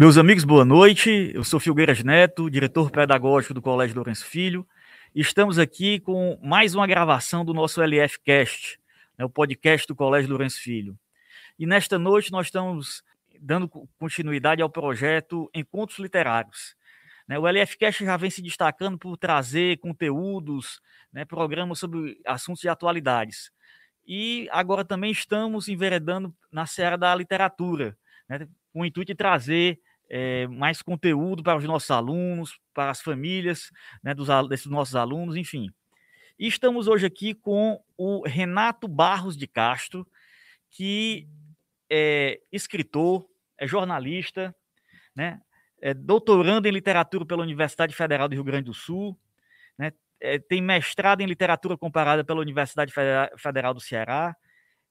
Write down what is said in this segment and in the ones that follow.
Meus amigos, boa noite. Eu sou Filgueiras Neto, diretor pedagógico do Colégio Lourenço Filho. Estamos aqui com mais uma gravação do nosso LF Cast, né, o podcast do Colégio Lourenço Filho. E nesta noite nós estamos dando continuidade ao projeto Encontros Literários. Né, o LFcast já vem se destacando por trazer conteúdos, né, programas sobre assuntos de atualidades. E agora também estamos enveredando na seara da literatura, né, com o intuito de trazer é, mais conteúdo para os nossos alunos, para as famílias né, dos, desses nossos alunos, enfim. E estamos hoje aqui com o Renato Barros de Castro, que é escritor, é jornalista, né, é doutorando em literatura pela Universidade Federal do Rio Grande do Sul, né, é, tem mestrado em literatura comparada pela Universidade Federal do Ceará,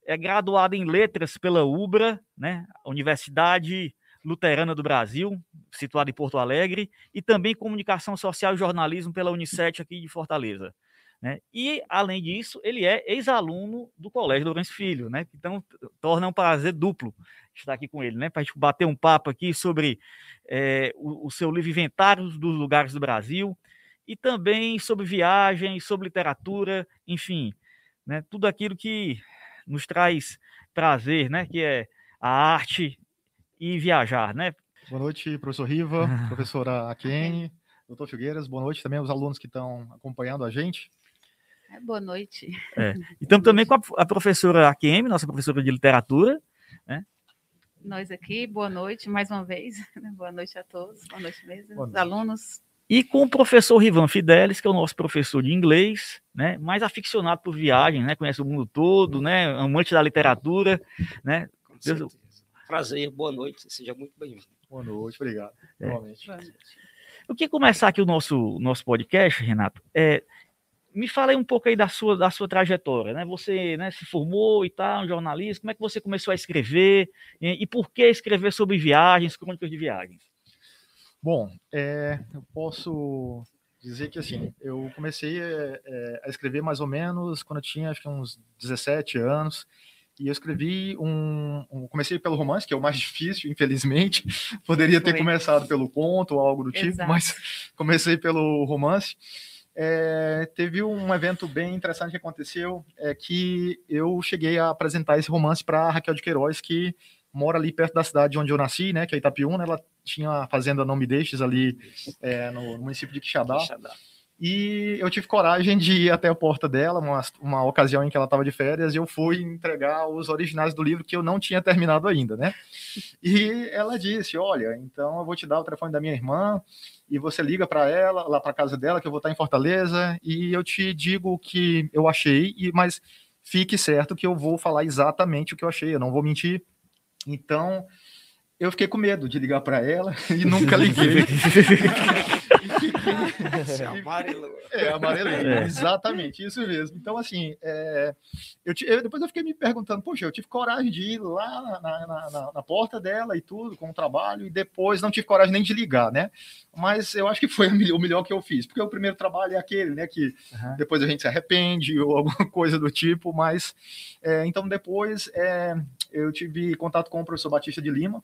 é graduado em letras pela UBRA, né, Universidade Luterana do Brasil, situada em Porto Alegre, e também Comunicação Social e Jornalismo pela Unicef aqui de Fortaleza. Né? E, além disso, ele é ex-aluno do Colégio Lourenço Filho, né? então torna um prazer duplo estar aqui com ele, né? para a gente bater um papo aqui sobre é, o, o, seu livro Inventários dos Lugares do Brasil, e também sobre viagem, sobre literatura, enfim, né? tudo aquilo que nos traz prazer, né? que é a arte e viajar, né? Boa noite, professor Riva, professora Akene, doutor Figueiras, boa noite também aos alunos que estão acompanhando a gente. É, boa noite. É. Então, também com a, a professora Akemi, nossa professora de literatura, né? Nós aqui, boa noite mais uma vez. boa noite a todos, boa noite mesmo, boa noite. alunos. E com o professor Rivan Fidelis, que é o nosso professor de inglês, né, mais aficionado por viagem, né, conhece o mundo todo, né, amante da literatura, né. Deus, Prazer, boa noite, seja muito bem-vindo. Boa noite, obrigado. É. Boa noite. Eu queria começar aqui o nosso, nosso podcast, Renato. É, me fala aí um pouco aí da sua, da sua trajetória, né? Você né, se formou e tal, um jornalista, como é que você começou a escrever e, e por que escrever sobre viagens, crônicas de viagens? Bom, é, eu posso dizer que assim, eu comecei é, é, a escrever mais ou menos quando eu tinha acho que uns 17 anos. E eu escrevi um, um, Comecei pelo romance, que é o mais difícil, infelizmente. Poderia ter Foi. começado pelo conto ou algo do tipo, Exato. mas comecei pelo romance. É, teve um evento bem interessante que aconteceu, é que eu cheguei a apresentar esse romance para Raquel de Queiroz, que mora ali perto da cidade onde eu nasci, né, que é Itapiúna. Ela tinha a fazenda Não Me Deixes ali é, no município de Quixadá. Quixadá. E eu tive coragem de ir até a porta dela, uma, uma ocasião em que ela estava de férias, e eu fui entregar os originais do livro que eu não tinha terminado ainda, né? E ela disse: Olha, então eu vou te dar o telefone da minha irmã, e você liga para ela, lá para casa dela, que eu vou estar em Fortaleza, e eu te digo o que eu achei, e mas fique certo que eu vou falar exatamente o que eu achei, eu não vou mentir. Então, eu fiquei com medo de ligar para ela e nunca liguei. É amarelo. É, amarelo, é. exatamente, isso mesmo. Então, assim, é, eu, eu, depois eu fiquei me perguntando, poxa, eu tive coragem de ir lá na, na, na, na, porta dela e tudo, com o trabalho, e depois não tive coragem nem de ligar, né? Mas eu acho que foi o melhor que eu fiz, porque o primeiro trabalho é aquele, né, que uhum. depois a gente se arrepende ou alguma coisa do tipo, mas é, então depois é, eu tive contato com o professor Batista de Lima,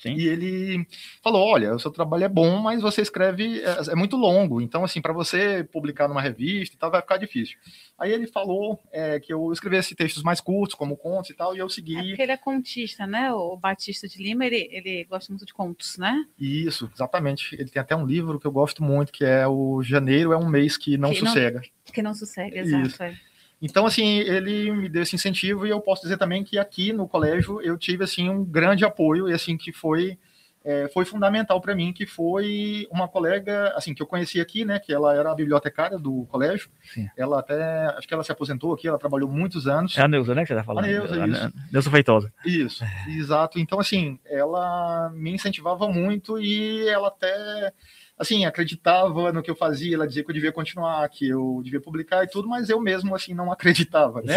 Sim. E ele falou: olha, o seu trabalho é bom, mas você escreve, é, é muito longo, então, assim, para você publicar numa revista e tal, vai ficar difícil. Aí ele falou é, que eu escrevesse textos mais curtos, como contos e tal, e eu segui. É porque ele é contista, né? O Batista de Lima, ele, ele gosta muito de contos, né? Isso, exatamente. Ele tem até um livro que eu gosto muito, que é o Janeiro é um mês que não que sossega. Não, que não sossega, exato. Então, assim, ele me deu esse incentivo e eu posso dizer também que aqui no colégio eu tive, assim, um grande apoio e, assim, que foi, é, foi fundamental para mim, que foi uma colega, assim, que eu conheci aqui, né, que ela era a bibliotecária do colégio. Sim. Ela até, acho que ela se aposentou aqui, ela trabalhou muitos anos. É a Neuza, né, que você tá falando? A Neuza, a isso. Neuza Feitosa. Isso, exato. Então, assim, ela me incentivava muito e ela até assim, acreditava no que eu fazia, ela dizia que eu devia continuar, que eu devia publicar e tudo, mas eu mesmo, assim, não acreditava, né?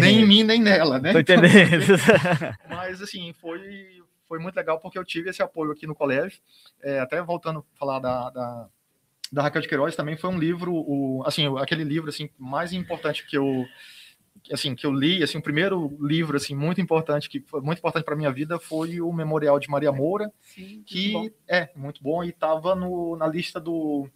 nem em mim, nem nela, né? Tô entendendo. mas, assim, foi, foi muito legal porque eu tive esse apoio aqui no colégio, é, até voltando a falar da, da, da Raquel de Queiroz, também foi um livro, o, assim, aquele livro, assim, mais importante que eu assim que eu li, assim, o primeiro livro assim muito importante que foi muito importante para minha vida foi o Memorial de Maria Moura, Sim, que muito é muito bom e estava na lista do,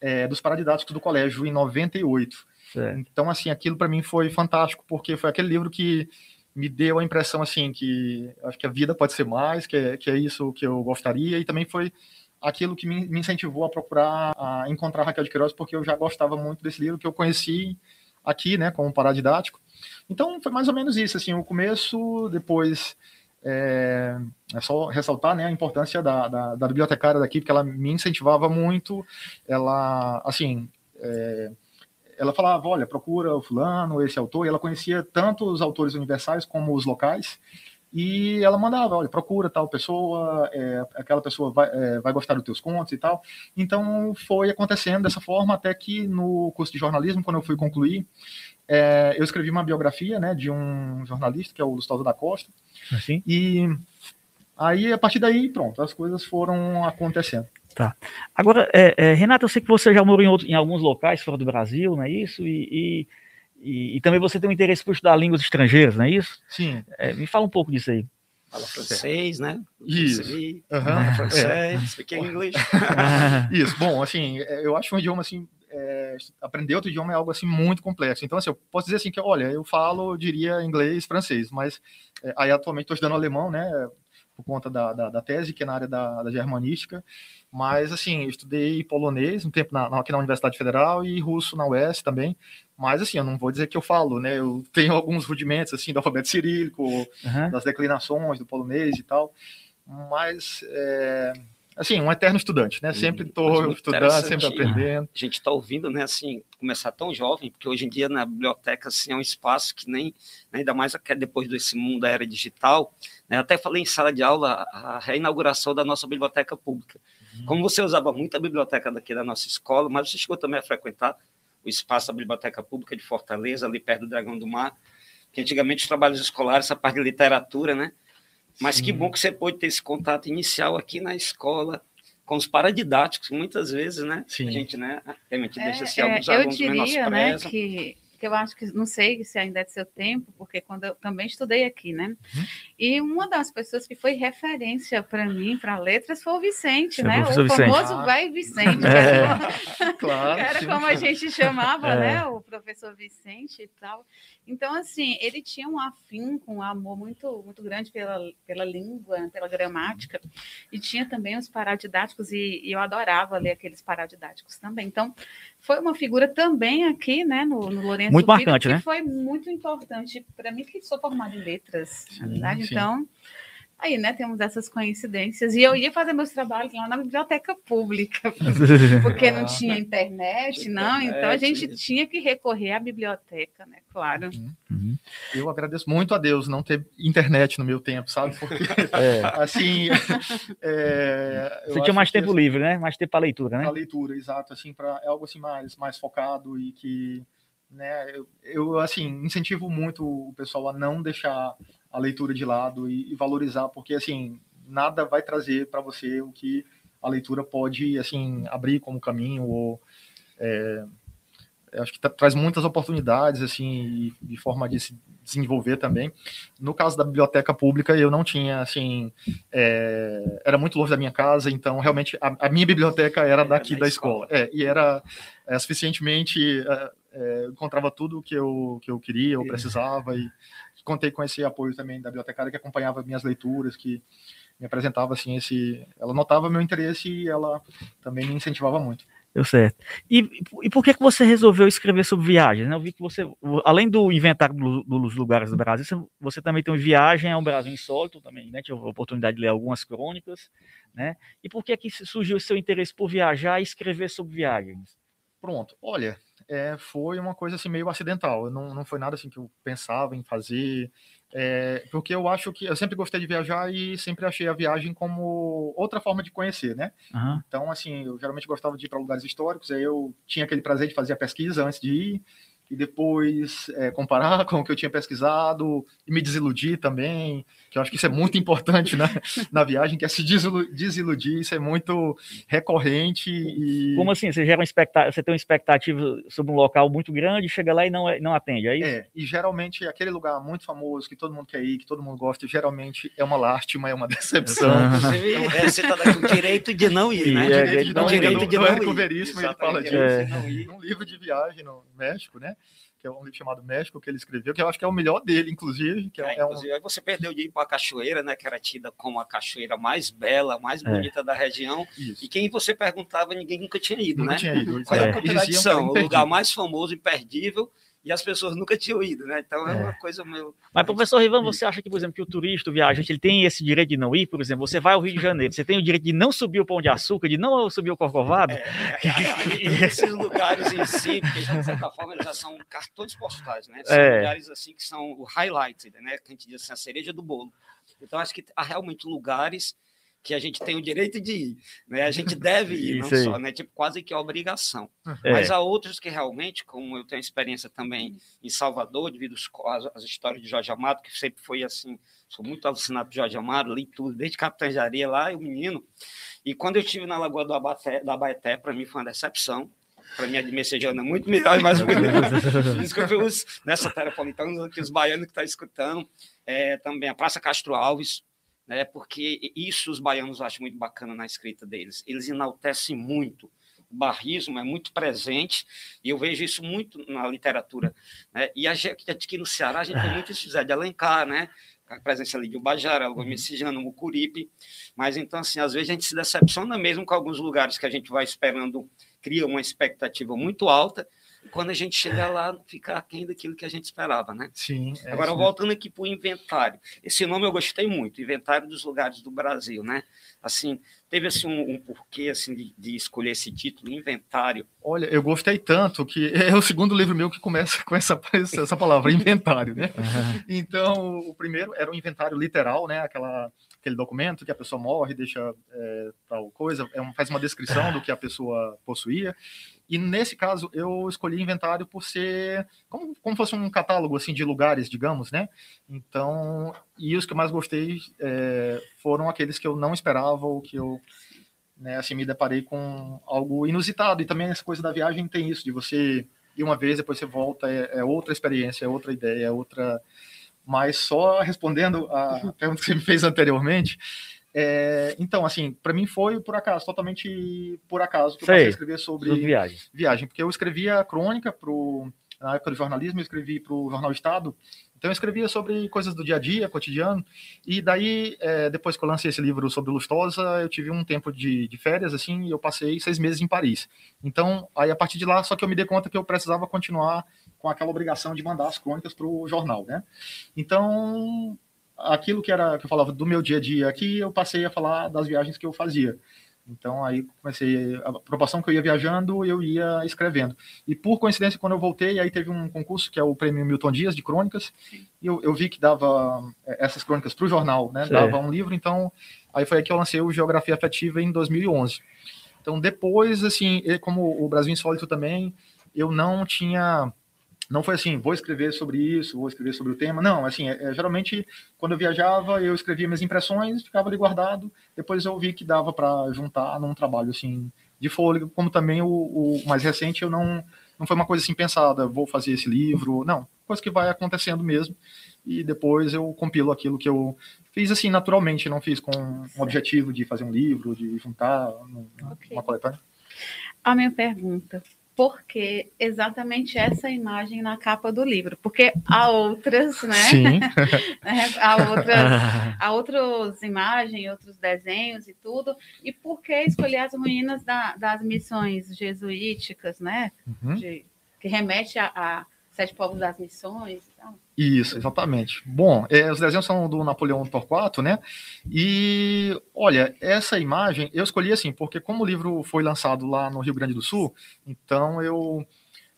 é, dos paradidáticos do colégio em 98. Certo. Então assim, aquilo para mim foi fantástico porque foi aquele livro que me deu a impressão assim que acho que a vida pode ser mais, que é, que é isso que eu gostaria e também foi aquilo que me, incentivou a procurar a encontrar Raquel de Queiroz porque eu já gostava muito desse livro que eu conheci aqui, né, como paradidático. Então foi mais ou menos isso, assim, o começo, depois é, é só ressaltar, né, a importância da, da, da, bibliotecária daqui, porque ela me incentivava muito, ela, assim, é, ela falava, olha, procura o fulano, esse autor, e ela conhecia tanto os autores universais como os locais, e ela mandava, olha, procura tal pessoa, é, aquela pessoa vai, é, vai gostar dos teus contos e tal. Então foi acontecendo dessa forma até que no curso de jornalismo, quando eu fui concluir, é, eu escrevi uma biografia né, de um jornalista que é o Gustavo da Costa. Assim? E aí, a partir daí, pronto, as coisas foram acontecendo. Tá. Agora, é, é, Renato, eu sei que você já morou em, outro, em, alguns locais fora do Brasil, não é isso? E, e, e, e também você tem um interesse por estudar línguas estrangeiras, não é isso? Sim. É, me fala um pouco disso aí. Fala francês, né? Isso. Uhum. Francês, speak English. Isso. Bom, assim, é, eu acho um idioma assim é, aprender outro idioma é algo assim muito complexo. Então, assim, eu posso dizer assim que, olha, eu falo, eu diria inglês, francês, mas é, aí atualmente estou estudando alemão, né? Por conta da, da, da, tese, que é na área da, da germanística. Mas, assim, eu estudei polonês um tempo na, aqui na Universidade Federal e russo na UES também. Mas, assim, eu não vou dizer que eu falo, né? Eu tenho alguns rudimentos, assim, do alfabeto cirílico, uhum. das declinações do polonês e tal. Mas, é, assim, um eterno estudante, né? Sempre estou estudando, sempre aprendendo. A gente está ouvindo, né, assim, começar tão jovem, porque hoje em dia na biblioteca, assim, é um espaço que nem, né, ainda mais depois desse mundo da era digital, né? Até falei em sala de aula a reinauguração da nossa biblioteca pública. Uhum. Como você usava muito a biblioteca daqui da nossa escola, mas você chegou também a frequentar o espaço da biblioteca pública de Fortaleza, ali perto do Dragão do Mar, que antigamente os trabalhos escolares, essa parte de literatura, né? Mas Sim. que bom que você pôde ter esse contato inicial aqui na escola, com os paradidáticos, muitas vezes, né? Sim. A gente, né? Realmente é, deixa assim, é, alguns alunos Eu diria, né, que que eu acho que não sei se ainda é do seu tempo, porque quando eu também estudei aqui, né? Uhum. E uma das pessoas que foi referência para mim, para letras, foi o Vicente, Você né? O Vicente. famoso ah. vai Vicente. É. claro, era sim. como a gente chamava, é. né? O professor Vicente e tal. Então, assim, ele tinha um afim, um amor muito, muito grande pela, pela língua, pela gramática, e tinha também os paradidáticos, e, e eu adorava ler aqueles paradidáticos também. Então, foi uma figura também aqui, né, no, no Lourenço Muito marcante, que né? foi muito importante para mim, que sou formada em letras, na verdade. Sim. Então, Aí, né, temos essas coincidências. E eu ia fazer meus trabalhos lá na biblioteca pública, porque não tinha internet, não. Então a gente tinha que recorrer à biblioteca, né? Claro. Uhum. uhum. Eu agradeço muito a Deus não ter internet no meu tempo, sabe? Porque, é. assim. É, Você tinha mais tempo assim, livre, né? Mais tempo para leitura, né? Para leitura, exato. Assim, para é algo assim mais, mais focado e que. Né, eu, eu, assim, incentivo muito o pessoal a não deixar a leitura de lado e, e valorizar, porque assim nada vai trazer para você o que a leitura pode assim abrir como caminho ou é, acho que traz muitas oportunidades assim de forma de se desenvolver também. No caso da biblioteca pública, eu não tinha assim, é, era muito longe da minha casa, então realmente a, a minha biblioteca era daqui da escola, é, e era é, suficientemente é, é, encontrava tudo que eu que eu queria, eu precisava e contei com esse apoio também da bibliotecária que acompanhava minhas leituras, que me apresentava assim esse, ela notava meu interesse e ela também me incentivava muito. Deu certo. E, e por que que você resolveu escrever sobre viagens? Né? Eu vi que você, além do inventário dos lugares do Brasil, você também tem uma viagem ao Brasil insólito também, né? Tive a oportunidade de ler algumas crônicas, né? E por que que surgiu o seu interesse por viajar e escrever sobre viagens? Pronto. Olha, é, foi uma coisa assim meio acidental. Não, não foi nada assim que eu pensava em fazer, é, porque eu acho que eu sempre gostei de viajar e sempre achei a viagem como outra forma de conhecer, né? Uhum. Então, assim, eu geralmente gostava de ir para lugares históricos, aí eu tinha aquele prazer de fazer a pesquisa antes de ir e depois é, comparar com o que eu tinha pesquisado e me desiludir também, que eu acho que isso é muito importante na, na viagem, que é se desiludir, isso é muito recorrente e... Como assim? Você, gera uma expectativa, você tem uma expectativa sobre um local muito grande, chega lá e não, é, não atende, é isso? É, e geralmente aquele lugar muito famoso, que todo mundo quer ir, que todo mundo gosta, geralmente é uma lástima, é uma decepção. é, você está com o direito de não ir, né? É, direito de não, direito de não ir. Veríssimo, ele fala disso. É. Um livro de viagem no México, né? Que é um livro chamado México, que ele escreveu, que eu acho que é o melhor dele, inclusive. Que é, é, é inclusive, um... aí você perdeu de ir para a cachoeira, né? Que era tida como a cachoeira mais bela, mais é. bonita da região. Isso. E quem você perguntava, ninguém nunca tinha ido, nunca né? Tinha ido. Qual é a contradição? O lugar mais famoso, imperdível, e as pessoas nunca tinham ido, né? Então é, é uma coisa meio. Mas, professor Rivan, você acha que, por exemplo, que o turista, o viajante, ele tem esse direito de não ir? Por exemplo, você vai ao Rio de Janeiro, você tem o direito de não subir o Pão de Açúcar, de não subir o Corcovado? É, é, é esses lugares em si, porque de certa forma eles já são cartões postais, né? São é. lugares assim que são o highlight, né? Que a gente diz assim, a cereja do bolo. Então, acho que há realmente lugares que a gente tem o direito de ir, né? A gente deve ir, não só, né? Tipo, quase que obrigação. É. Mas há outros que realmente, como eu tenho experiência também em Salvador, devido às, às histórias de Jorge Amado, que sempre foi assim, sou muito alucinado por Jorge Amado, li tudo, desde Capitã de Areia lá, e o menino. E quando eu estive na Lagoa do Abaté, da Abaeté, para mim foi uma decepção. Para mim, a de Messejana é muito melhor e eu vi os, nessa tarefa, então, que os baianos que estão tá escutando, é, também a Praça Castro Alves, né? Porque isso os baianos acham muito bacana na escrita deles. Eles enaltecem muito. O barrismo é muito presente e eu vejo isso muito na literatura. Né? E aqui no Ceará a gente tem muito isso de Alencar, né? a presença ali de Ubajara, Lagoa Messijana, Mucuripe, mas então assim, às vezes a gente se decepciona mesmo com alguns lugares que a gente vai esperando, cria uma expectativa muito alta, quando a gente chega lá, fica aquém daquilo que a gente esperava, né? Sim. É Agora, voltando aqui para o inventário. Esse nome eu gostei muito, Inventário dos Lugares do Brasil, né? Assim, teve assim, um, um porquê assim, de, de, escolher esse título, Inventário? Olha, eu gostei tanto que é o segundo livro meu que começa com essa, essa palavra, inventário, né? Então, o primeiro era um inventário literal, né? Aquela aquele documento que a pessoa morre, deixa é, tal coisa, é um, faz uma descrição do que a pessoa possuía. E nesse caso, eu escolhi inventário por ser como, como fosse um catálogo assim de lugares, digamos, né? Então, e os que eu mais gostei é, foram aqueles que eu não esperava ou que eu né, assim, me deparei com algo inusitado. E também essa coisa da viagem tem isso, de você ir uma vez, depois você volta, é, é outra experiência, é outra ideia, é outra. Mas só respondendo a pergunta que você me fez anteriormente, é, então, assim, para mim foi por acaso, totalmente por acaso que eu passei a escrever sobre viagem. viagem, porque eu escrevia crônica pro, na época do jornalismo, eu escrevi para o Jornal Estado, então eu escrevia sobre coisas do dia a dia, cotidiano, e daí, é, depois que eu lancei esse livro sobre Lustosa, eu tive um tempo de, de férias, assim, e eu passei seis meses em Paris. Então, aí a partir de lá, só que eu me dei conta que eu precisava continuar com aquela obrigação de mandar as crônicas para o jornal, né? Então, aquilo que era que eu falava do meu dia a dia aqui, eu passei a falar das viagens que eu fazia. Então aí comecei a proporção que eu ia viajando, eu ia escrevendo. E por coincidência, quando eu voltei, aí teve um concurso que é o Prêmio Milton Dias de crônicas. E eu, eu vi que dava é, essas crônicas para o jornal, né? Sim. Dava um livro. Então aí foi aí que eu lancei o Geografia Afetiva em 2011. Então depois, assim, como o Brasil Insólito também, eu não tinha não foi assim, vou escrever sobre isso, vou escrever sobre o tema. Não, assim, é, é, geralmente quando eu viajava, eu escrevia minhas impressões, ficava ali guardado. Depois eu vi que dava para juntar num trabalho assim de fôlego, como também o, o, mais recente eu não não foi uma coisa assim pensada, vou fazer esse livro, não, coisa que vai acontecendo mesmo. E depois eu compilo aquilo que eu fiz assim naturalmente, não fiz com um objetivo de fazer um livro, de juntar okay. uma coletânea. A minha pergunta, porque exatamente essa imagem na capa do livro, porque há outras, né? Sim. É, há outras, há outras imagens, outros desenhos e tudo. E por que escolher as ruínas da, das missões jesuíticas, né? Uhum. De, que remete a, a Sete Povos das Missões e tal? Isso, exatamente. Bom, é, os desenhos são do Napoleão Torquato, né? E olha, essa imagem eu escolhi assim, porque como o livro foi lançado lá no Rio Grande do Sul, então eu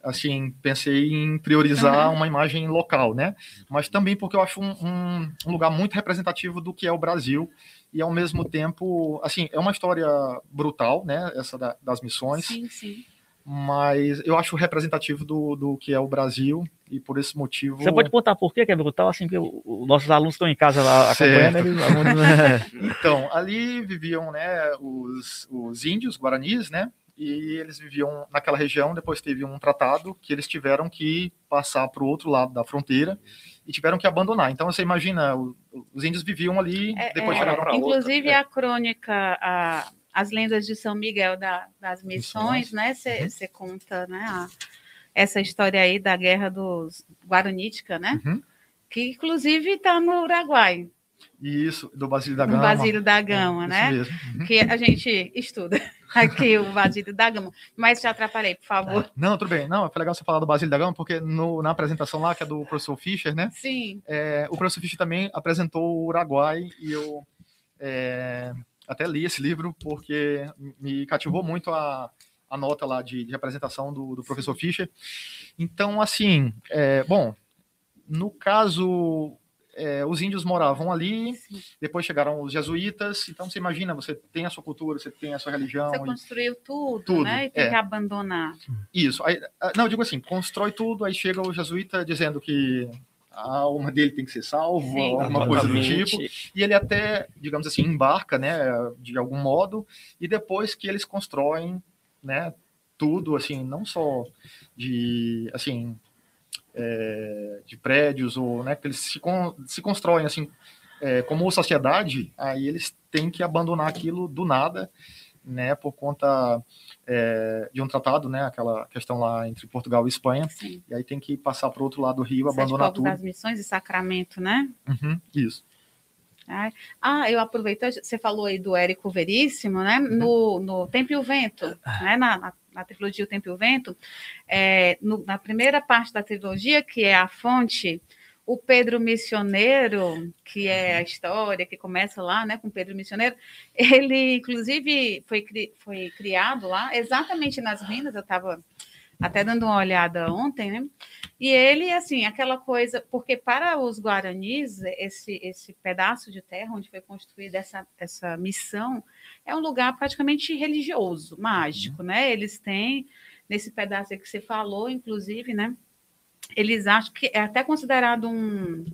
assim pensei em priorizar uhum. uma imagem local, né? Mas também porque eu acho um, um, um, lugar muito representativo do que é o Brasil e ao mesmo tempo, assim, é uma história brutal, né? Essa da, das missões. Sim, sim mas eu acho representativo do, do que é o Brasil e por esse motivo. Você pode contar por que é brutal, assim, que os nossos alunos estão em casa lá acompanhando eles. Né? então, ali viviam né, os, os índios, guaranis, né? E eles viviam naquela região. Depois teve um tratado que eles tiveram que passar para o outro lado da fronteira e tiveram que abandonar. Então você imagina, os índios viviam ali, é, depois é, chegaram para outra. Inclusive a crônica, a, as lendas de São Miguel da, das Missões, né? Você uhum. conta, né? A, essa história aí da guerra dos Guaranítica, né? Uhum. Que inclusive está no Uruguai. Isso, do Basílio da Gama. Do Basílio da Gama, é, né? Uhum. Que a gente estuda aqui o Basílio da Gama. Mas te atrapalhei, por favor. É. Não, tudo bem. Não, foi legal você falar do Basílio da Gama, porque no, na apresentação lá, que é do professor Fischer, né? Sim. É, o professor Fischer também apresentou o Uruguai e eu é, até li esse livro porque me cativou muito a, a nota lá de, de apresentação do, do professor Fischer. Então, assim, é, bom, no caso é, os índios moravam ali, Sim. depois chegaram os jesuítas, então você imagina, você tem a sua cultura, você tem a sua religião. Você construiu tudo, tudo né? E tem é. que abandonar. Isso. Aí, ah, não, eu digo assim, constrói tudo, aí chega o jesuíta dizendo que a alma dele tem que ser salva, Sim. alguma coisa do tipo, e ele até, digamos assim, embarca, né, de algum modo, e depois que eles constroem, né, tudo, assim, não só de, assim, é, de prédios, ou né, que eles se, con se constroem assim é, como sociedade, aí eles têm que abandonar aquilo do nada, né, por conta é, de um tratado, né, aquela questão lá entre Portugal e Espanha, Sim. e aí tem que passar para o outro lado do rio, Sete abandonar tudo. das missões e sacramento, né? Uhum, isso. Ah, eu aproveito, você falou aí do Érico Veríssimo, né? Uhum. No, no Tempo e o Vento, né? na, na na trilogia O Tempo e o Vento, é, no, na primeira parte da trilogia, que é a fonte, o Pedro Missioneiro, que é a história que começa lá, né, com Pedro Missioneiro, ele, inclusive, foi, cri, foi criado lá, exatamente nas minas, eu estava até dando uma olhada ontem, né? E ele, assim, aquela coisa, porque para os guaranis, esse, esse pedaço de terra onde foi construída essa, essa missão é um lugar praticamente religioso, mágico, uhum. né? Eles têm, nesse pedaço que você falou, inclusive, né? Eles acham que é até considerado um,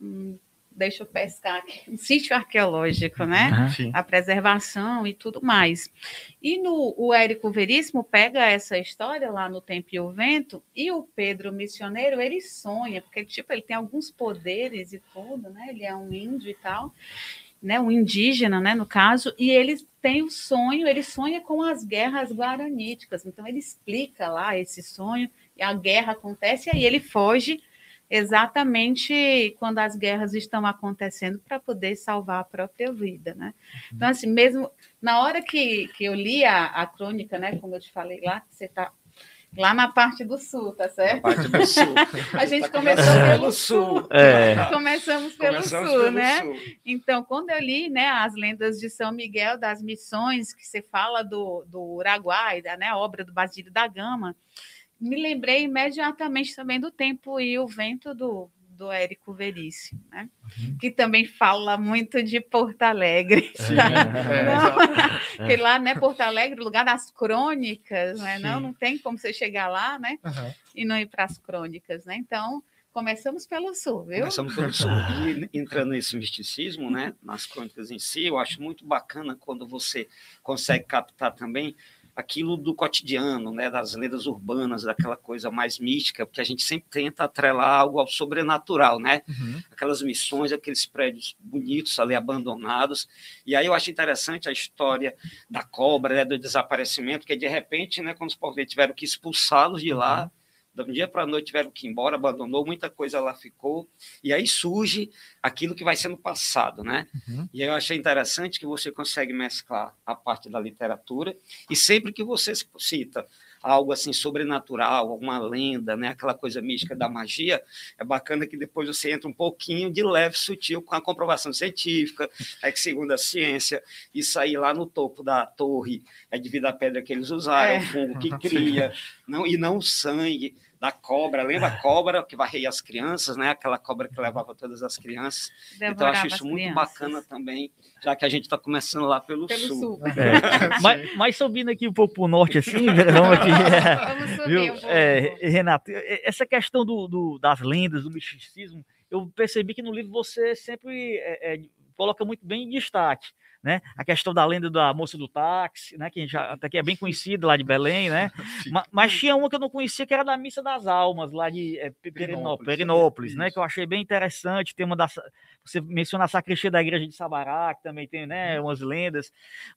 um deixa eu pescar aqui, um sítio arqueológico, né? Uhum, a preservação e tudo mais. E no, o Érico Veríssimo pega essa história lá no Tempo e o Vento, e o Pedro Missioneiro, ele sonha, porque tipo, ele tem alguns poderes e tudo, né? Ele é um índio e tal, né? Um indígena, né? No caso, e ele tem o sonho, ele sonha com as guerras guaraníticas, então ele explica lá esse sonho, a guerra acontece, e aí ele foge exatamente quando as guerras estão acontecendo para poder salvar a própria vida, né? Uhum. Então, assim, mesmo na hora que, que eu li a, a crônica, né, como eu te falei lá, você está lá na parte do sul, tá certo? Na parte do sul. a gente tá começou pelo sul. É. Começamos pelo Começamos sul, pelo né? Sul. Então, quando eu li, né, as lendas de São Miguel das Missões, que você fala do, do Uruguai, da né, obra do Basílio da Gama, me lembrei imediatamente também do tempo e o vento do, do Érico Veríssimo, né? Uhum. que também fala muito de Porto Alegre. Sim, é, é, que lá, né, Porto Alegre, lugar das crônicas, né? Não, não tem como você chegar lá, né? Uhum. E não ir para as crônicas, né? Então, começamos pelo sul, viu? Começamos pelo sul. E entrando nesse misticismo, né, nas crônicas em si, eu acho muito bacana quando você consegue captar também aquilo do cotidiano, né, das lendas urbanas, daquela coisa mais mística, porque a gente sempre tenta atrelar algo ao sobrenatural, né? Uhum. Aquelas missões, aqueles prédios bonitos ali abandonados. E aí eu acho interessante a história da cobra, né, do desaparecimento, que de repente, né, quando os povos tiveram que expulsá-los de lá, uhum de um dia para a noite tiveram que ir embora, abandonou, muita coisa lá ficou, e aí surge aquilo que vai sendo passado, né? Uhum. E aí eu achei interessante que você consegue mesclar a parte da literatura, e sempre que você cita algo assim sobrenatural, alguma lenda, né, aquela coisa mística da magia, é bacana que depois você entra um pouquinho de leve, sutil, com a comprovação científica, é que segundo a ciência, isso aí lá no topo da torre é devido à pedra que eles usaram, é. o fungo que cria, não, e não o sangue, da cobra, lembra a cobra que varreia as crianças, né? Aquela cobra que levava todas as crianças. Devorava então, eu acho isso muito crianças. bacana também, já que a gente está começando lá pelo, pelo sul. sul. É. mas, mas, subindo aqui um pouco para o norte, assim, vamos aqui. É, vamos subir um pouco. É, Renato, essa questão do, do, das lendas, do misticismo, eu percebi que no livro você sempre é, é coloca muito bem em destaque né? A questão da lenda da moça do táxi, né? Que já até que é bem conhecida lá de Belém, né? mas, mas, tinha uma que eu não conhecia que era da Missa das Almas, lá de é, Perinópolis, Perinópolis né? Que eu achei bem interessante. Tem uma das. Você menciona a sacristia da igreja de Sabará, que também tem né, uhum. umas lendas.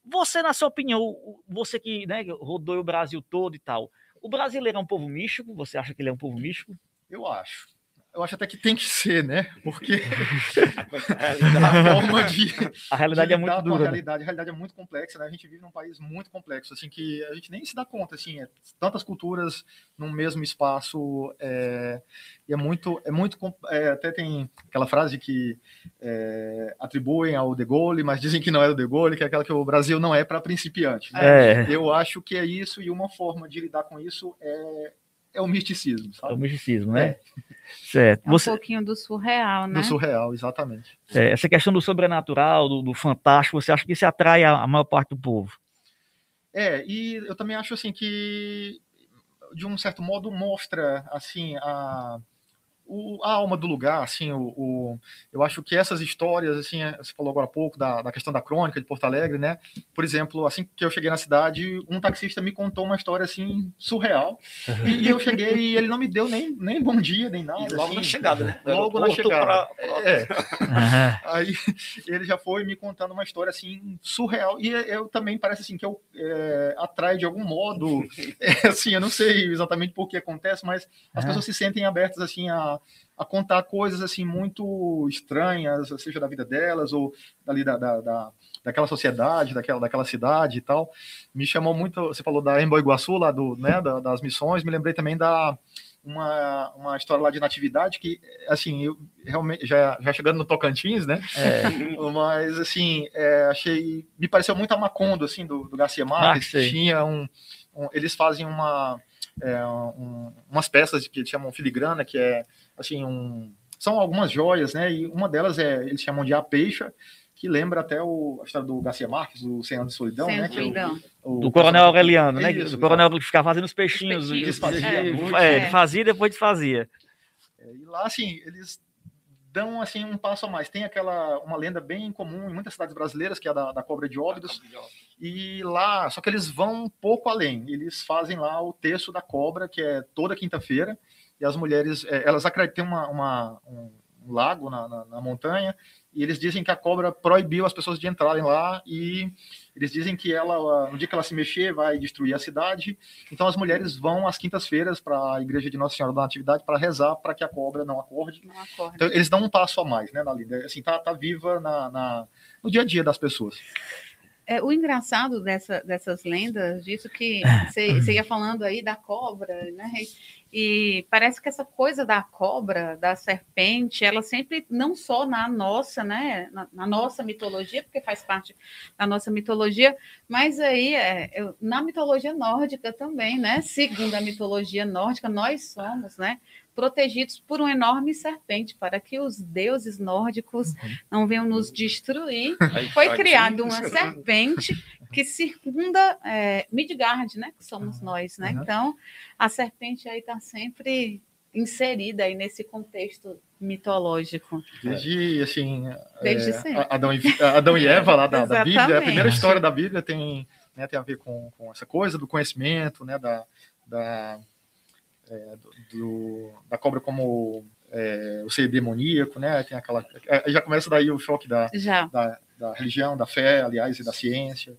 Você, na sua opinião, você que né, rodou o Brasil todo e tal, o brasileiro é um povo místico? Você acha que ele é um povo místico? Eu acho eu acho até que tem que ser, né? Porque a forma de. A realidade de é muito dura. A né? realidade, a realidade é muito complexa, né? A gente vive num país muito complexo, assim, que a gente nem se dá conta, assim, é tantas culturas num mesmo espaço, é, e é muito, é muito, é, até tem aquela frase que é, atribuem ao De Gaulle, mas dizem que não é do De Gaulle, que é aquela que o Brasil não é para principiante. Né? É. Eu acho que é isso, e uma forma de lidar com isso é é o misticismo, sabe? É o misticismo, né? É. Certo. É um Você... pouquinho do surreal, né? Do surreal, exatamente. É, essa questão do sobrenatural, do, do, fantástico, você acha que isso atrai a, a maior parte do povo? É, e eu também acho assim que de um certo modo mostra assim a o, a alma do lugar, assim, o, o, eu acho que essas histórias, assim, é, você falou agora há pouco da, da questão da crônica de Porto Alegre, né? Por exemplo, assim que eu cheguei na cidade, um taxista me contou uma história, assim, surreal, e, e eu cheguei e ele não me deu nem, nem bom dia, nem nada. E logo assim, na chegada, né? Logo na chegada. Pra... É. Uhum. Aí ele já foi me contando uma história, assim, surreal, e eu também parece, assim, que eu é, atrai de algum modo, é, assim, eu não sei exatamente por que acontece, mas as uhum. pessoas se sentem abertas, assim, a a, contar coisas assim muito estranhas, seja da vida delas ou dali da, da, da, daquela sociedade, daquela, daquela cidade e tal. Me chamou muito, você falou da Emboiguaçu, lá do, né, da, das missões, me lembrei também da uma, uma história lá de natividade que, assim, eu realmente, já, já chegando no Tocantins, né, é. mas, assim, é, achei, me pareceu muito a Macondo, assim, do, do Garcia Marques, ah, tinha um, um, eles fazem uma, é, um, umas peças que chamam filigrana, que é assim, um, são algumas joias, né? E uma delas é, eles chamam de a peixa, que lembra até o, a história do Garcia Marques, do Anos de Solidão, né? Solidão. É o, o, do Coronel Aureliano, né? Isso, o Coronel que ficava fazendo os peixinhos. peixinhos fazia, é, é, fazia e depois desfazia. É, e lá, assim, eles dão assim um passo a mais. Tem aquela uma lenda bem comum em muitas cidades brasileiras que é a da, da cobra de óbidos. E lá, só que eles vão um pouco além. Eles fazem lá o texto da cobra, que é toda quinta-feira e as mulheres, é, elas acreditam uma, uma um, um lago na, na, na, montanha, e eles dizem que a cobra proibiu as pessoas de entrarem lá, e eles dizem que ela, no dia que ela se mexer, vai destruir a cidade. Então as mulheres vão às quintas-feiras para a igreja de Nossa Senhora da Natividade para rezar para que a cobra não acorde. Não acorde. Então eles dão um passo a mais, né, na lida. Assim, tá, tá viva na, na, no dia a dia das pessoas. É, o engraçado dessa, dessas lendas, disso que você ia falando aí da cobra, né? E parece que essa coisa da cobra, da serpente, ela sempre, não só na nossa, né, na, na nossa mitologia, porque faz parte da nossa mitologia, mas aí é, eu, na mitologia nórdica também, né? Segundo a mitologia nórdica, nós somos, né? Protegidos por uma enorme serpente, para que os deuses nórdicos uhum. não venham nos destruir. Foi criada uma serpente que circunda é, Midgard, né? Que somos uhum. nós, né? Uhum. Então, a serpente aí está sempre inserida aí nesse contexto mitológico. Desde, assim, Desde é, Adão, e, Adão e Eva lá da, da Bíblia, a primeira história da Bíblia tem, né, tem a ver com, com essa coisa do conhecimento, né, da, da é, do, da cobra como é, o ser demoníaco, né? Tem aquela, é, já começa daí o choque da, da, da, religião, da fé, aliás, e da ciência.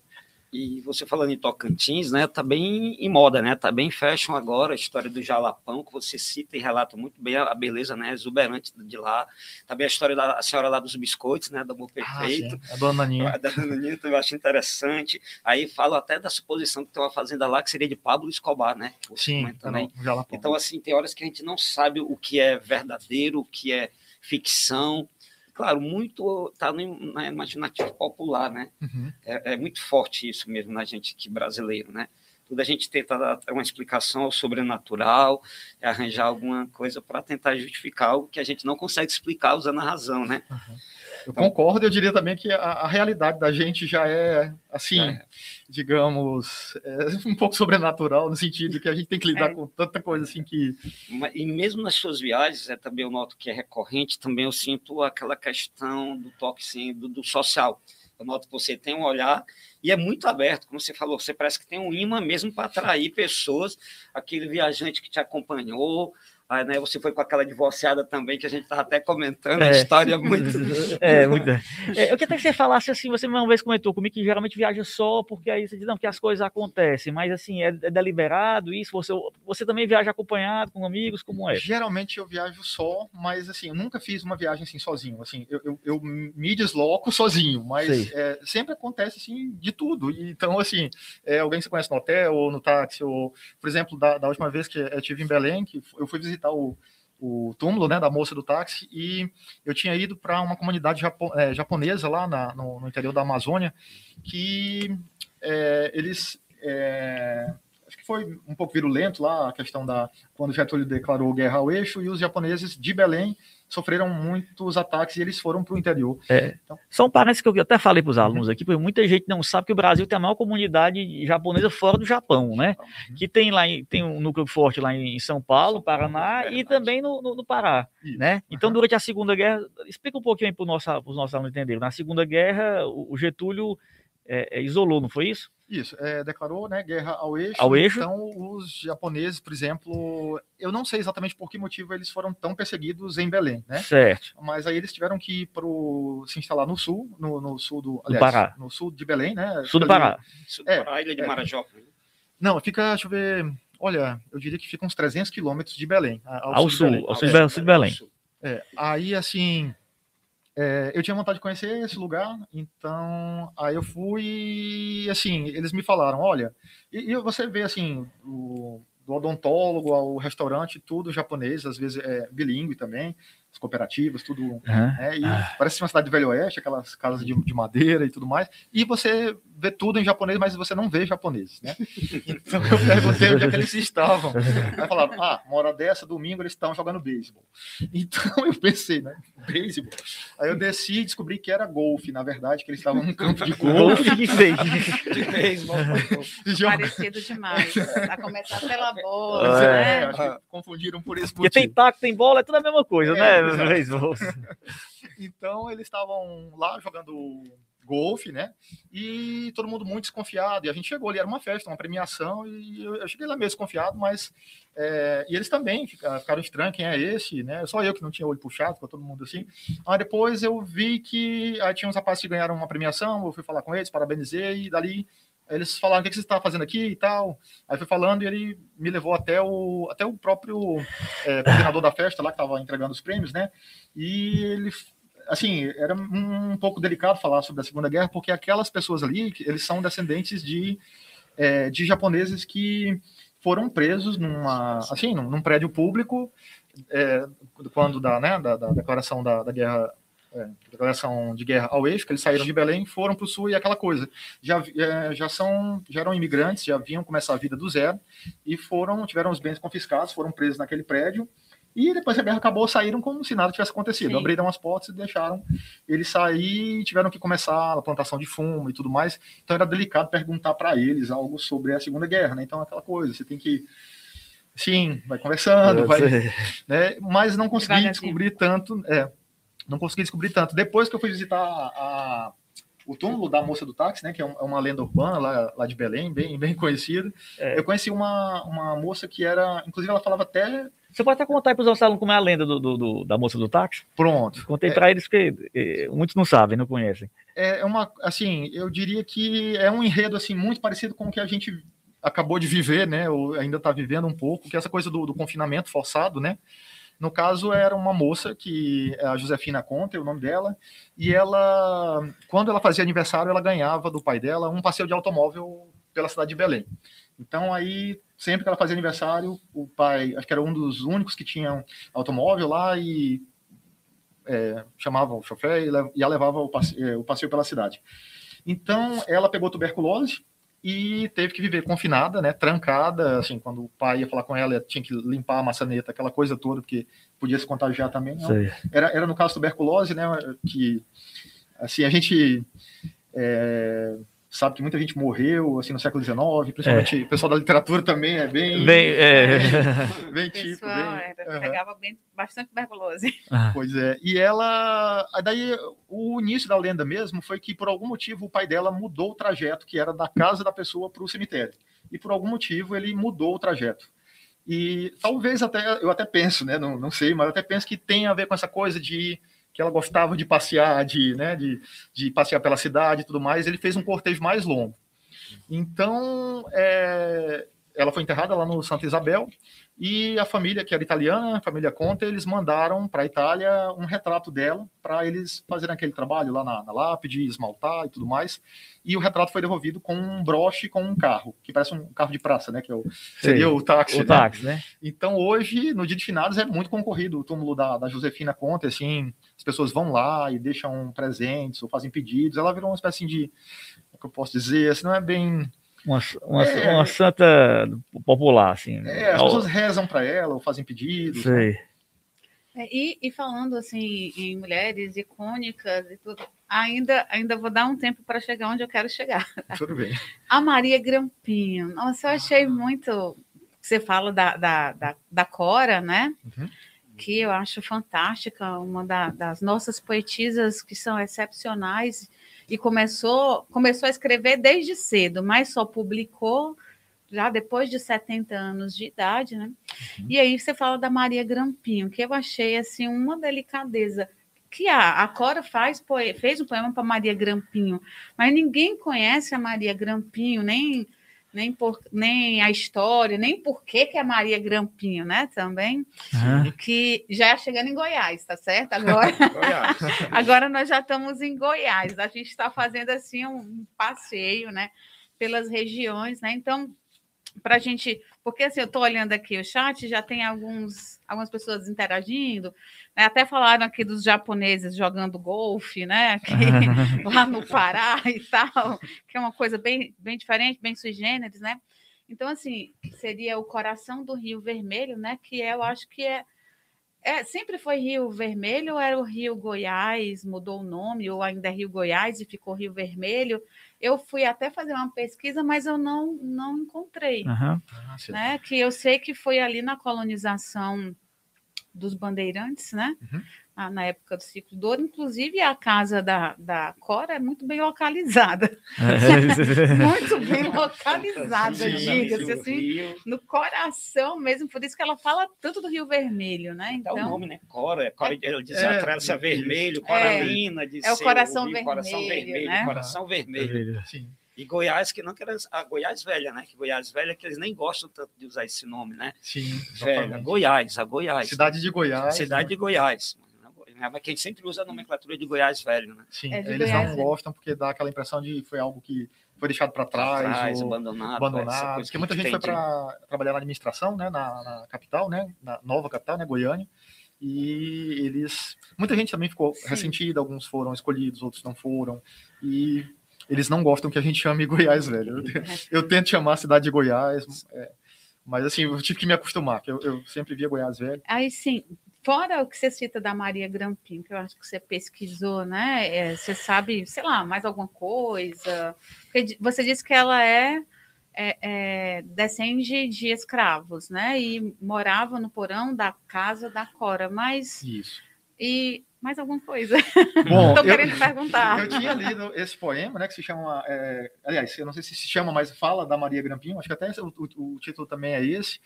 E você falando em Tocantins, né, tá bem em moda, né, tá bem fashion agora a história do Jalapão, que você cita e relata muito bem a beleza, né, exuberante de lá. Também a história da senhora lá dos biscoitos, né, do amor ah, perfeito. Ah, a dona Naninha. A dona Naninha eu acho interessante. Aí falo até da suposição que tem uma fazenda lá que seria de Pablo Escobar, né? Sim, também. Jalapão. Então, assim, tem horas que a gente não sabe o que é verdadeiro, o que é ficção, claro, muito está no imaginativo popular, né? Uhum. É, é, muito forte isso mesmo na gente aqui brasileiro, né? Tudo a gente tenta dar uma explicação ao sobrenatural, arranjar alguma coisa para tentar justificar algo que a gente não consegue explicar usando a razão, né? Uhum. Eu concordo, eu diria também que a, a realidade da gente já é, assim, é. digamos, é um pouco sobrenatural, no sentido de que a gente tem que lidar é. com tanta coisa assim que. E mesmo nas suas viagens, é, também eu noto que é recorrente, também eu sinto aquela questão do toque sim, do, do social. Eu noto que você tem um olhar e é muito aberto, como você falou, você parece que tem um imã mesmo para atrair pessoas, aquele viajante que te acompanhou, Aí, né, você foi com aquela divorciada também, que a gente estava até comentando, é. a história é muito. É, muito. É, eu queria que você falasse assim, você uma vez comentou comigo que geralmente viaja só, porque aí você diz, não, que as coisas acontecem, mas assim, é, é deliberado isso? Você, você também viaja acompanhado com amigos, como é? Geralmente eu viajo só, mas assim, eu nunca fiz uma viagem assim sozinho. Assim, eu, eu, eu me desloco sozinho, mas é, sempre acontece assim de tudo. Então, assim, é, alguém que você conhece no hotel ou no táxi, ou, por exemplo, da, da última vez que eu estive em Belém, que eu fui visitar visitar o, o túmulo né, da moça do táxi e eu tinha ido para uma comunidade japo, é, japonesa lá na, no, no, interior da Amazônia que é, eles é, acho que foi um pouco virulento lá a questão da quando Getúlio declarou guerra ao eixo e os japoneses de Belém sofreram muitos ataques e eles foram para o interior. É. Então, São parentes que eu até falei para os alunos aqui, porque muita gente não sabe que o Brasil tem a maior comunidade japonesa fora do Japão, né? Uhum. Que tem lá tem um núcleo forte lá em São Paulo, Paraná é e também no, no, no Pará, Isso. né? Então durante a Segunda Guerra, explica um pouquinho para os nossos, nossos alunos entenderem. Na Segunda Guerra, o Getúlio é, é, isolou, não foi isso? Isso, é, declarou né, guerra ao eixo. ao eixo. Então, os japoneses, por exemplo, eu não sei exatamente por que motivo eles foram tão perseguidos em Belém, né? Certo. Mas aí eles tiveram que ir pro, se instalar no sul, no, no sul do, aliás, do Pará. no sul de Belém, né? Sul do Pará. Sul do é, Pará, ilha de é. Marajó. Não, fica, deixa eu ver, olha, eu diria que fica uns 300 quilômetros de Belém. Ao, ao sul, sul ao sul de Belém. É, aí, assim, é, eu tinha vontade de conhecer esse lugar, então aí eu fui e assim, eles me falaram, olha, e, e você vê assim, o, do odontólogo ao restaurante, tudo japonês, às vezes é bilíngue também, as cooperativas, tudo. Uhum. Né? E ah. Parece uma cidade de Velho Oeste, aquelas casas de, de, madeira e tudo mais. E você vê tudo em japonês, mas você não vê japoneses, né? Então eu perguntei onde é que eles estavam. Aí falaram, ah, uma hora dessa, domingo, eles estão jogando beisebol. Então eu pensei, né? Beisebol. Aí eu desci e descobri que era golfe, na verdade, que eles estavam num campo de golfe. de beisebol. Parecido demais. A começar pela bola, é, né? Acho que confundiram por isso. Porque tem taco, tem bola, é tudo a mesma coisa, é, né? então eles estavam lá jogando golfe, né? E todo mundo muito desconfiado. E a gente chegou ali, era uma festa, uma premiação, e eu, eu cheguei lá meio desconfiado, mas. É, e eles também ficaram, ficaram estranhos, quem é esse, né? Só eu que não tinha olho puxado, com todo mundo assim. Aí depois eu vi que aí tinha uns rapazes que ganharam uma premiação, eu fui falar com eles, parabenizei, e dali eles falaram o que, você está fazendo aqui e tal. Aí foi falando e ele me levou até o, até o próprio é, coordenador da festa lá que estava entregando os prêmios, né? E ele, assim, era um pouco delicado falar sobre a Segunda Guerra porque aquelas pessoas ali, eles são descendentes de, é, de japoneses que foram presos numa, assim, num, num prédio público é, quando da, né, da, da declaração da, da guerra é, declaração de guerra ao eixo, que eles saíram de Belém, foram para o sul e aquela coisa. Já, é, já são, já eram imigrantes, já vinham começar a vida do zero e foram, tiveram os bens confiscados, foram presos naquele prédio e depois a guerra acabou, saíram como se nada tivesse acontecido. Sim. Abriram as portas e deixaram eles sair, tiveram que começar a plantação de fumo e tudo mais. Então era delicado perguntar para eles algo sobre a Segunda Guerra, né? Então aquela coisa, você tem que sim, vai conversando, vai, né? Mas não consegui descobrir tanto, é, não consegui descobrir tanto. Depois que eu fui visitar a, o túmulo da moça do táxi, né, que é, é uma lenda urbana lá, lá de Belém, bem, bem conhecida, é. eu conheci uma, uma moça que era, inclusive ela falava até... Você pode até contar para os nossos alunos como é a lenda do, do, do da moça do táxi? Pronto. Contei é, para eles porque é, muitos não sabem, não conhecem. É uma, assim, eu diria que é um enredo, assim, muito parecido com o que a gente acabou de viver, né, ou ainda está vivendo um pouco, que é essa coisa do, do confinamento forçado, né, no caso, era uma moça que a Josefina conta, é o nome dela, e ela, quando ela fazia aniversário, ela ganhava do pai dela um passeio de automóvel pela cidade de Belém. Então, aí, sempre que ela fazia aniversário, o pai, acho que era um dos únicos que tinham automóvel lá e é, chamava o chofer e, ia levava o passeio, é, o passeio pela cidade. Então, ela pegou tuberculose e teve que viver confinada, né, trancada, assim, quando o pai ia falar com ela, tinha que limpar a maçaneta, aquela coisa toda, porque podia se contagiar também. Era, era no caso tuberculose, né, que, assim, a gente é, sabe que muita gente morreu, assim, no século XIX, principalmente é. o pessoal da literatura também é bem... Bem, é... bem tipo, bem, era, pegava bem, bastante tuberculose. Ah. Pois é, e ela, daí o início da lenda mesmo foi que por algum motivo o pai dela mudou o trajeto, que era da casa da pessoa para o cemitério, e por algum motivo ele mudou o trajeto. E talvez até, eu até penso, né, não, não sei, mas eu até penso que tem a ver com essa coisa de que ela gostava de passear, de, né, de, de passear pela cidade e tudo mais, ele fez um cortejo mais longo. Então, é, ela foi enterrada lá no Santa Isabel, e a família, que era italiana, a família Conte, eles mandaram para a Itália um retrato dela, para eles fazerem aquele trabalho lá na, na, lápide, esmaltar e tudo mais. E o retrato foi devolvido com um broche com um carro, que parece um carro de praça, né? Que é o, seria o táxi. O né? táxi, né? Então, hoje, no dia de finados, é muito concorrido o túmulo da, da Josefina Conte, assim, as pessoas vão lá e deixam presentes ou fazem pedidos. Ela virou uma espécie de, é que eu posso dizer, assim, não é bem uma, uma, é, uma santa popular, assim. É, as pessoas rezam para ela ou fazem pedidos. Né? Sei. Né? É, e, e, falando assim em mulheres icônicas e tudo, ainda, ainda vou dar um tempo para chegar onde eu quero chegar. Tudo bem. A Maria Grampinho. Nossa, eu achei muito. Você fala da, da, da, da Cora, né? Uhum. Que eu acho fantástica, uma da, das nossas poetisas que são excepcionais e começou, começou a escrever desde cedo, mas só publicou já depois de 70 anos de idade, né? Uhum. E aí você fala da Maria Grampinho, que eu achei assim uma delicadeza que a, a Cora faz fez um poema para Maria Grampinho, mas ninguém conhece a Maria Grampinho, nem nem, por, nem a história, nem por que, que é Maria Grampinho, né? Também. Uhum. Que já é chegando em Goiás, tá certo? Agora, agora nós já estamos em Goiás. A gente está fazendo assim um passeio, né? Pelas regiões, né? Então, para a gente. Porque assim, eu estou olhando aqui o chat, já tem alguns, algumas pessoas interagindo. Né? Até falaram aqui dos japoneses jogando golfe, né? Aqui, lá no Pará e tal, que é uma coisa bem, bem diferente, bem sui generis, né? Então, assim, seria o coração do Rio Vermelho, né? Que é, eu acho que é, é, sempre foi Rio Vermelho ou era o Rio Goiás, mudou o nome, ou ainda é Rio Goiás e ficou Rio Vermelho? Eu fui até fazer uma pesquisa, mas eu não, não encontrei. Uhum. Né? Que eu sei que foi ali na colonização dos bandeirantes, né? Uhum. Ah, na época do ciclo do ouro, inclusive a casa da, da Cora é muito bem localizada. É. muito bem localizada, diga-se assim, no coração mesmo, por isso que ela fala tanto do Rio Vermelho, né? Então, é o nome, né? Cora, Cora ela diz é, a vermelho, Coralina, é, é o coração vermelho, coração vermelho, né? coração vermelho. Sim. E Goiás, que não quer a Goiás Velha, né? Que Goiás Velha, que eles nem gostam tanto de usar esse nome, né? Sim. Velha, Goiás, a Goiás. Cidade de Goiás. Cidade né? de Goiás. Mas quem sempre usa a nomenclatura de Goiás Velho, né? Sim, é eles Goiás, não gostam porque dá aquela impressão de foi algo que foi deixado para trás, trás ou abandonado. abandonado porque muita gente foi para trabalhar na administração, né? Na, na, capital, né? Na nova capital, né? Goiânia. E eles. Muita gente também ficou Sim. ressentida, alguns foram escolhidos, outros não foram. E eles não gostam que a gente chame Goiás, velho. Eu, eu tento chamar a cidade de Goiás, é, mas assim, eu tive que me acostumar, que eu, eu, sempre via Goiás velho. Aí sim, fora o que você cita da Maria Grampim, que eu acho que você pesquisou, né? É, você sabe, sei lá, mais alguma coisa? Porque você disse que ela é, é, é descende de escravos, né? E morava no porão da casa da Cora, mas. Isso. E mais alguma coisa? Estou querendo perguntar. Eu tinha lido esse poema, né, que se chama, é, aliás, eu não sei se se chama, mas fala da Maria Grampinho, acho que até o, o, o título também é esse,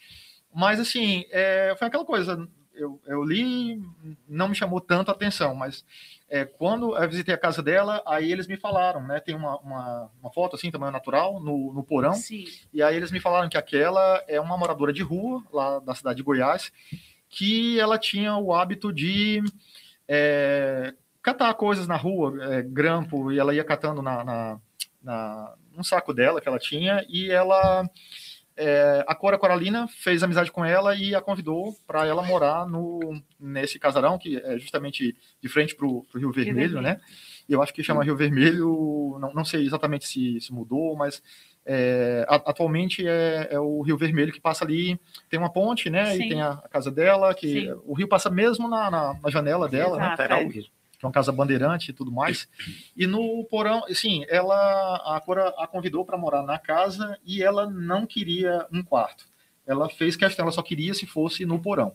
mas assim, é, foi aquela coisa, eu, eu, li, não me chamou tanto a atenção, mas é, quando eu visitei a casa dela, aí eles me falaram, né, tem uma, uma, uma foto assim, tamanho natural, no, no porão, Sim. e aí eles me falaram que aquela é uma moradora de rua, lá da cidade de Goiás, que ela tinha o hábito de é, catar coisas na rua, é, grampo, e ela ia catando na, na, na, num saco dela que ela tinha, e ela. É, a Cora Coralina fez amizade com ela e a convidou para ela morar no, nesse casarão, que é justamente de frente para o Rio Vermelho, né? Eu acho que chama Rio Vermelho, não, não sei exatamente se, se mudou, mas É, atualmente é, é, o Rio Vermelho que passa ali, tem uma ponte, né? Sim. E tem a, a, casa dela, que Sim. o rio passa mesmo na, na, na janela dela, né? Exato, né? É. Que é uma casa bandeirante e tudo mais. E no porão, assim, ela a Cora a convidou para morar na casa e ela não queria um quarto. Ela fez questão, ela só queria se fosse no porão.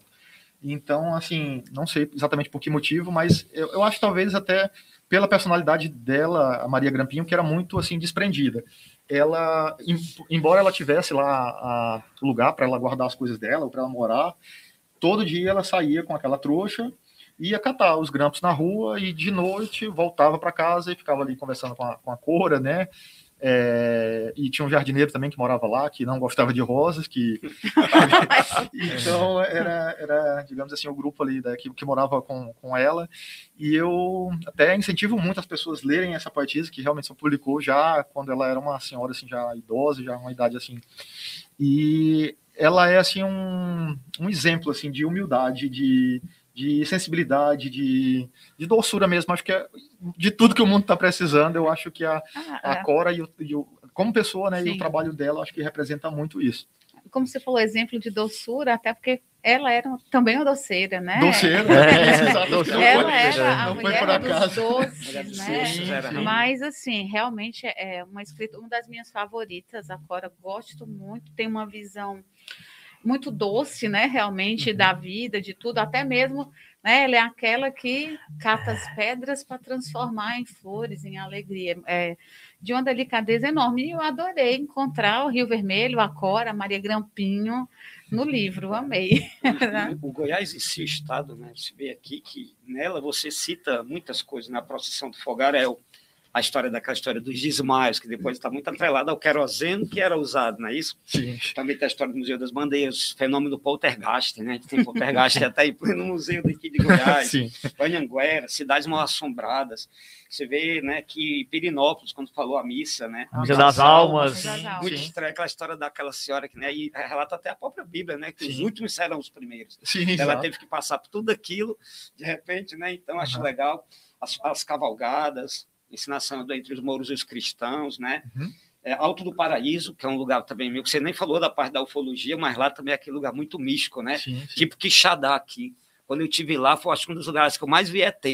Então, assim, não sei exatamente por que motivo, mas eu, eu acho talvez até pela personalidade dela, a Maria Grampinho, que era muito assim desprendida ela, embora ela tivesse lá o lugar para ela guardar as coisas dela, para ela morar, todo dia ela saía com aquela trouxa, ia catar os grampos na rua e de noite voltava para casa e ficava ali conversando com a, com a Cora, né? É, e tinha um jardineiro também que morava lá, que não gostava de rosas, que então era, era, digamos assim, o grupo ali da, que, que morava com, com ela. E eu até incentivo muito as pessoas lerem essa poetisa, que realmente se publicou já quando ela era uma senhora assim, já idosa, já uma idade assim. E ela é assim um, um exemplo assim de humildade, de de sensibilidade, de, de doçura mesmo. Acho que é, de tudo que o mundo está precisando, eu acho que a, ah, a é. Cora e o, e o, como pessoa, né, e o trabalho dela, acho que representa muito isso. Como você falou, exemplo de doçura, até porque ela era também uma doceira, né? Doceira, é, ela era a não mulher dos doces, né? Sim, Mas, assim, realmente é uma escrita, uma das minhas favoritas, a Cora, gosto muito, tem uma visão muito doce, né? Realmente uhum. da vida, de tudo, até mesmo, né? Ela é aquela que cata as pedras para transformar em flores, em alegria. É, de uma delicadeza enorme. E eu adorei encontrar o Rio Vermelho, a Cora, a Maria Grampinho no livro, amei. O Goiás em si, o estado, né? Você vê aqui que nela você cita muitas coisas. Na procissão do Fogaréu, a história daquela história dos desmaios, que depois está muito atrelada ao queroseno que era usado, não é isso? Sim. Também tem a história do Museu das Bandeiras, fenômeno poltergeist, né? Gente tem poltergeist até aí no museu daqui de Goiás, Sim. Banhanguera, cidades mal assombradas. Você vê, né, que Pirinópolis, quando falou a missa, né? A missa das almas. Muito estranha aquela história daquela senhora que, né, e relata até a própria Bíblia, né, que Sim. os últimos serão os primeiros. Sim, Ela exato. teve que passar por tudo aquilo, de repente, né? Então, acho uhum. legal as, as cavalgadas, ensinação entre os mouros e os cristãos, né? Uhum. É, Alto do Paraíso, que é um lugar também meio que você nem falou da parte da ufologia, mas lá também é aquele lugar muito místico, né? Sim, sim. Tipo Quixadá aqui. Quando eu estive lá, foi acho um dos lugares que eu mais vi ET.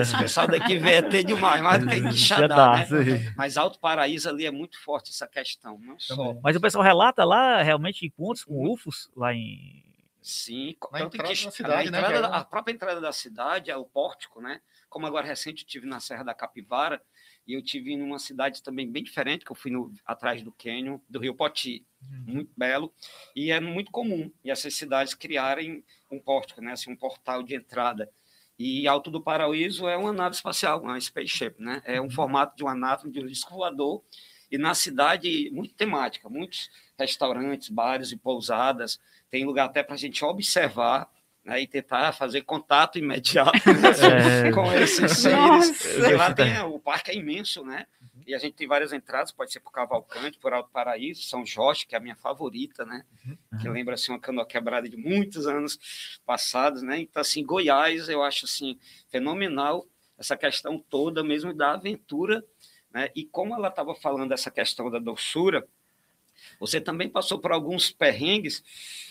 Esse pessoal daqui vê ET demais, mais do que Quixadá, né? Mas Alto Paraíso ali é muito forte essa questão, não só. Mas o pessoal relata lá realmente encontros com. UFOs lá em Sim, na tanto que cidade, a, né, a própria entrada da cidade é o pórtico, né? Como agora recente eu tive na Serra da Capivara e eu tive numa cidade também bem diferente, que eu fui no, atrás do cânion do Rio Poti, uhum. muito belo, e é muito comum e essas cidades criarem um pórtico, né? Assim, um portal de entrada. E Alto do Paraíso é uma nave espacial, uma spaceship, né? É um uhum. formato de uma nave de um disco voador e na cidade muito temática, muitos restaurantes, bares e pousadas, tem lugar até para a gente observar né, e tentar fazer contato imediato é. com esses seres. E lá tem, o parque é imenso, né? E a gente tem várias entradas, pode ser por Cavalcante, por Alto Paraíso, São Jorge, que é a minha favorita, né? Uhum. Que lembra assim uma canoa quebrada de muitos anos passados, né? Então assim, Goiás, eu acho assim fenomenal essa questão toda mesmo da aventura, né? E como ela estava falando essa questão da doçura, você também passou por alguns perrengues,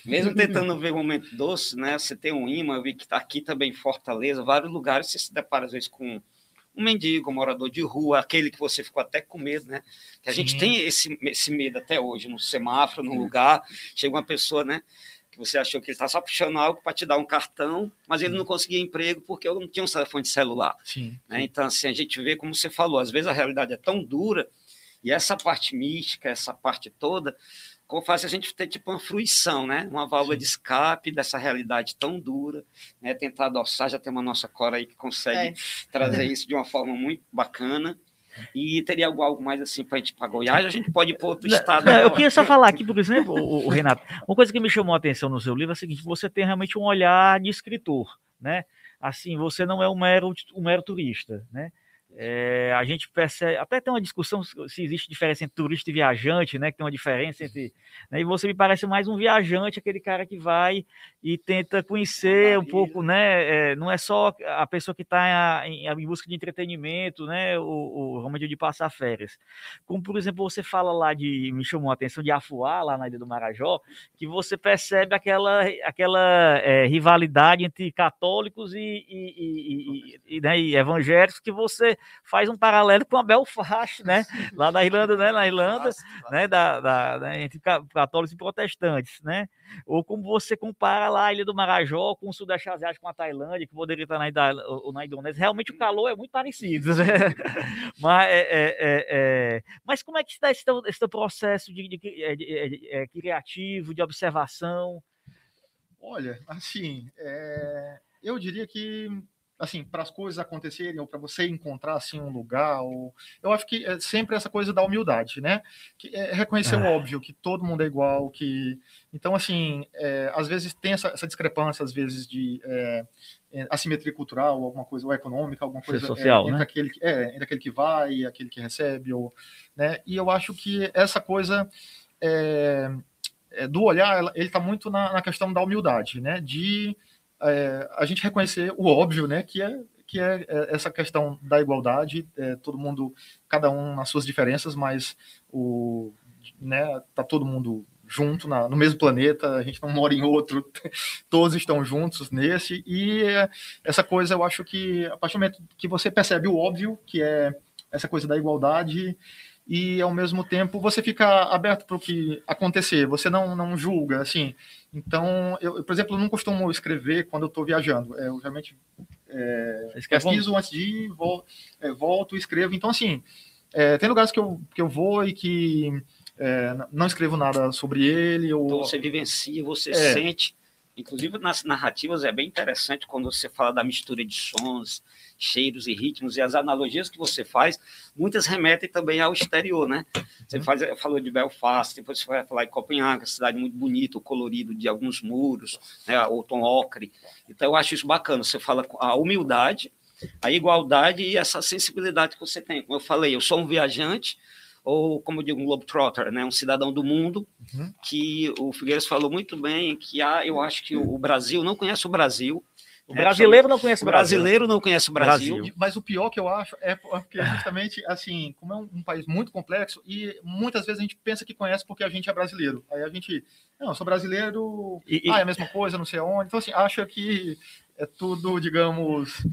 mesmo tentando ver o momento doce, né? Você tem um imã, eu vi que está aqui também em Fortaleza, vários lugares, você se depara às vezes com um mendigo, um morador de rua, aquele que você ficou até com medo, né? Que a gente Sim. tem esse, esse medo até hoje, no semáforo, num lugar, chega uma pessoa, né? Que você achou que ele está só puxando algo para te dar um cartão, mas ele não conseguia emprego porque eu não tinha um telefone de celular. Sim. Né? Então, assim, a gente vê como você falou, às vezes a realidade é tão dura e essa parte mística, essa parte toda, como faz a gente ter tipo uma fruição, né? Uma válvula Sim. de escape dessa realidade tão dura, né? Tentar adoçar, já tem uma nossa cora aí que consegue é. trazer isso de uma forma muito bacana. E teria algo, algo mais assim para a gente para Goiás, a gente pode ir para outro estado. Não, eu queria só falar aqui, por exemplo, o, o, Renato, uma coisa que me chamou a atenção no seu livro é o seguinte: você tem realmente um olhar de escritor, né? Assim, você não é um mero, um mero turista, né? É, a gente percebe, até tem uma discussão se existe diferença entre turista e viajante, né? Que tem uma diferença entre. Né, e você me parece mais um viajante, aquele cara que vai e tenta conhecer um pouco, né? É, não é só a pessoa que está em, em, busca de entretenimento, né? O, o de passar férias. Como, por exemplo, você fala lá de. Me chamou a atenção de Afuá, lá na ilha do Marajó, que você percebe aquela, aquela é, rivalidade entre católicos e, e, e, e, né, e evangélicos que você faz um paralelo com a Belfast, né? Lá na Irlanda, né? Na Irlanda, né? Da, da, entre católicos e protestantes, né? Ou como você compara lá a Ilha do Marajó com o Sudeste Asiático, com a Tailândia, que poderia estar na, ou na Indonésia. Realmente o calor é muito parecido, né? mas, é, é, é, é, mas como é que está esse, esse processo de, de, de, de, é, criativo, de observação? Olha, assim, é, eu diria que assim, para as coisas acontecerem ou para você encontrar assim um lugar, ou eu acho que é sempre essa coisa da humildade, né? Que é reconhecer o óbvio, que todo mundo é igual, que então assim, é, às vezes tem essa, essa, discrepância às vezes de é, é assimetria cultural, alguma coisa ou econômica, alguma coisa é, social, entre né? aquele que é, entre aquele que vai e aquele que recebe, ou né? E eu acho que essa coisa é, do olhar, ele está muito na, na questão da humildade, né? De é, a gente reconhecer o óbvio, né, que é que é, é essa questão da igualdade, é, todo mundo, cada um nas suas diferenças, mas o, né, tá todo mundo junto na, no mesmo planeta, a gente não mora em outro, todos estão juntos nesse, e essa coisa eu acho que a partir do momento que você percebe o óbvio, que é essa coisa da igualdade, e ao mesmo tempo você fica aberto para o que acontecer, você não, não julga, assim. Então, eu, por exemplo, não costumo escrever quando eu estou viajando, é, eu realmente é, pesquiso antes de ir, vol, é, volto e escrevo. Então, assim, é, tem lugares que eu, que eu vou e que é, não escrevo nada sobre ele. Ou... Então você vivencia, você é. sente. Inclusive nas narrativas é bem interessante quando você fala da mistura de sons, cheiros e ritmos, e as analogias que você faz, muitas remetem também ao exterior, né? Você uhum. faz, falou de Belfast, depois você vai falar em Copenhague, cidade muito bonita, o colorido de alguns muros, né, o tom ocre. Então, eu acho isso bacana. Você fala a humildade, a igualdade e essa sensibilidade que você tem. Como eu falei, eu sou um viajante, ou como eu digo, um globetrotter, né, um cidadão do mundo, uhum. que o Figueiredo falou muito bem, que há, eu acho que o Brasil não conhece o Brasil, o brasileiro não conhece o Brasil. brasileiro não conhece o Brasil. Mas o pior que eu acho é porque justamente, assim, como é um, um, país muito complexo e muitas vezes a gente pensa que conhece porque a gente é brasileiro. Aí a gente, não, sou brasileiro, e, ah, é a mesma coisa, não sei aonde. Então, assim, acha que é tudo, digamos,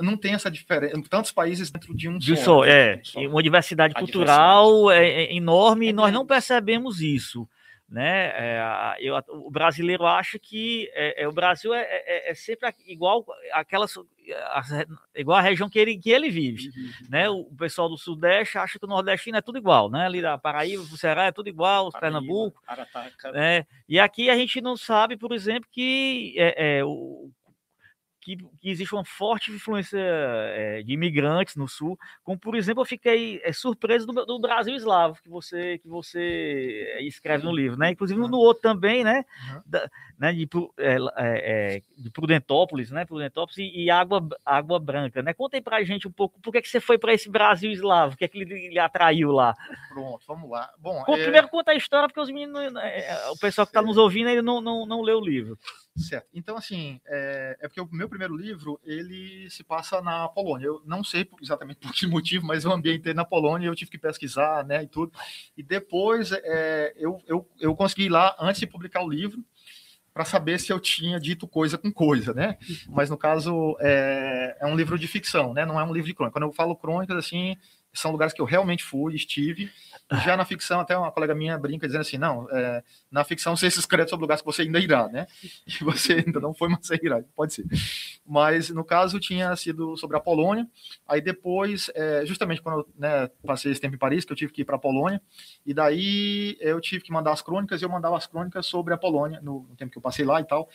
não tem essa diferença. Tantos países dentro de um de só. é, uma diversidade a cultural diversidade. É, é, enorme é e nós não percebemos isso né? É, eu, o brasileiro acha que é, é o Brasil é, é, é sempre igual aquelas igual a região que ele, que ele vive, uhum. né? O pessoal do Sudeste acha que o Nordestino é tudo igual, né? Ali da Paraíba, o Ceará é tudo igual, Paraíba, Pernambuco, Arataca. né? E aqui a gente não sabe, por exemplo, que é, é o que, que existe uma forte influência é, de imigrantes no sul, como por exemplo eu fiquei é, surpreso do, do, Brasil eslavo que você que você eh, escreve no livro, né? Inclusive no outro também, né? Uhum. Da, né de, é, de Prudentópolis, né? Prudentópolis e, e, Água Água Branca, né? Conta aí pra gente um pouco por que, que você foi para esse Brasil eslavo, o que é que ele, ele atraiu lá? Pronto, vamos lá. Bom, primeiro conta a história porque os meninos, o pessoal que está nos ouvindo ainda não, não, não leu o livro. Certo. Então, assim, é, é, porque o meu primeiro livro, ele se passa na Polônia. Eu não sei exatamente por que motivo, mas eu ambientei na Polônia eu tive que pesquisar, né, e tudo. E depois é, eu, eu, eu consegui ir lá antes de publicar o livro para saber se eu tinha dito coisa com coisa, né? Mas no caso é, é um livro de ficção, né? Não é um livro de crônica. Quando eu falo crônicas, assim, são lugares que eu realmente fui, estive. Já na ficção, até uma colega minha brinca dizendo assim: não, é, na ficção você se escreve sobre lugares que você ainda irá, né? E você ainda não foi, mas você irá, pode ser. Mas no caso tinha sido sobre a Polônia. Aí depois, é, justamente quando eu né, passei esse tempo em Paris, que eu tive que ir para a Polônia, e daí eu tive que mandar as crônicas, e eu mandava as crônicas sobre a Polônia, no, no tempo que eu passei lá e tal.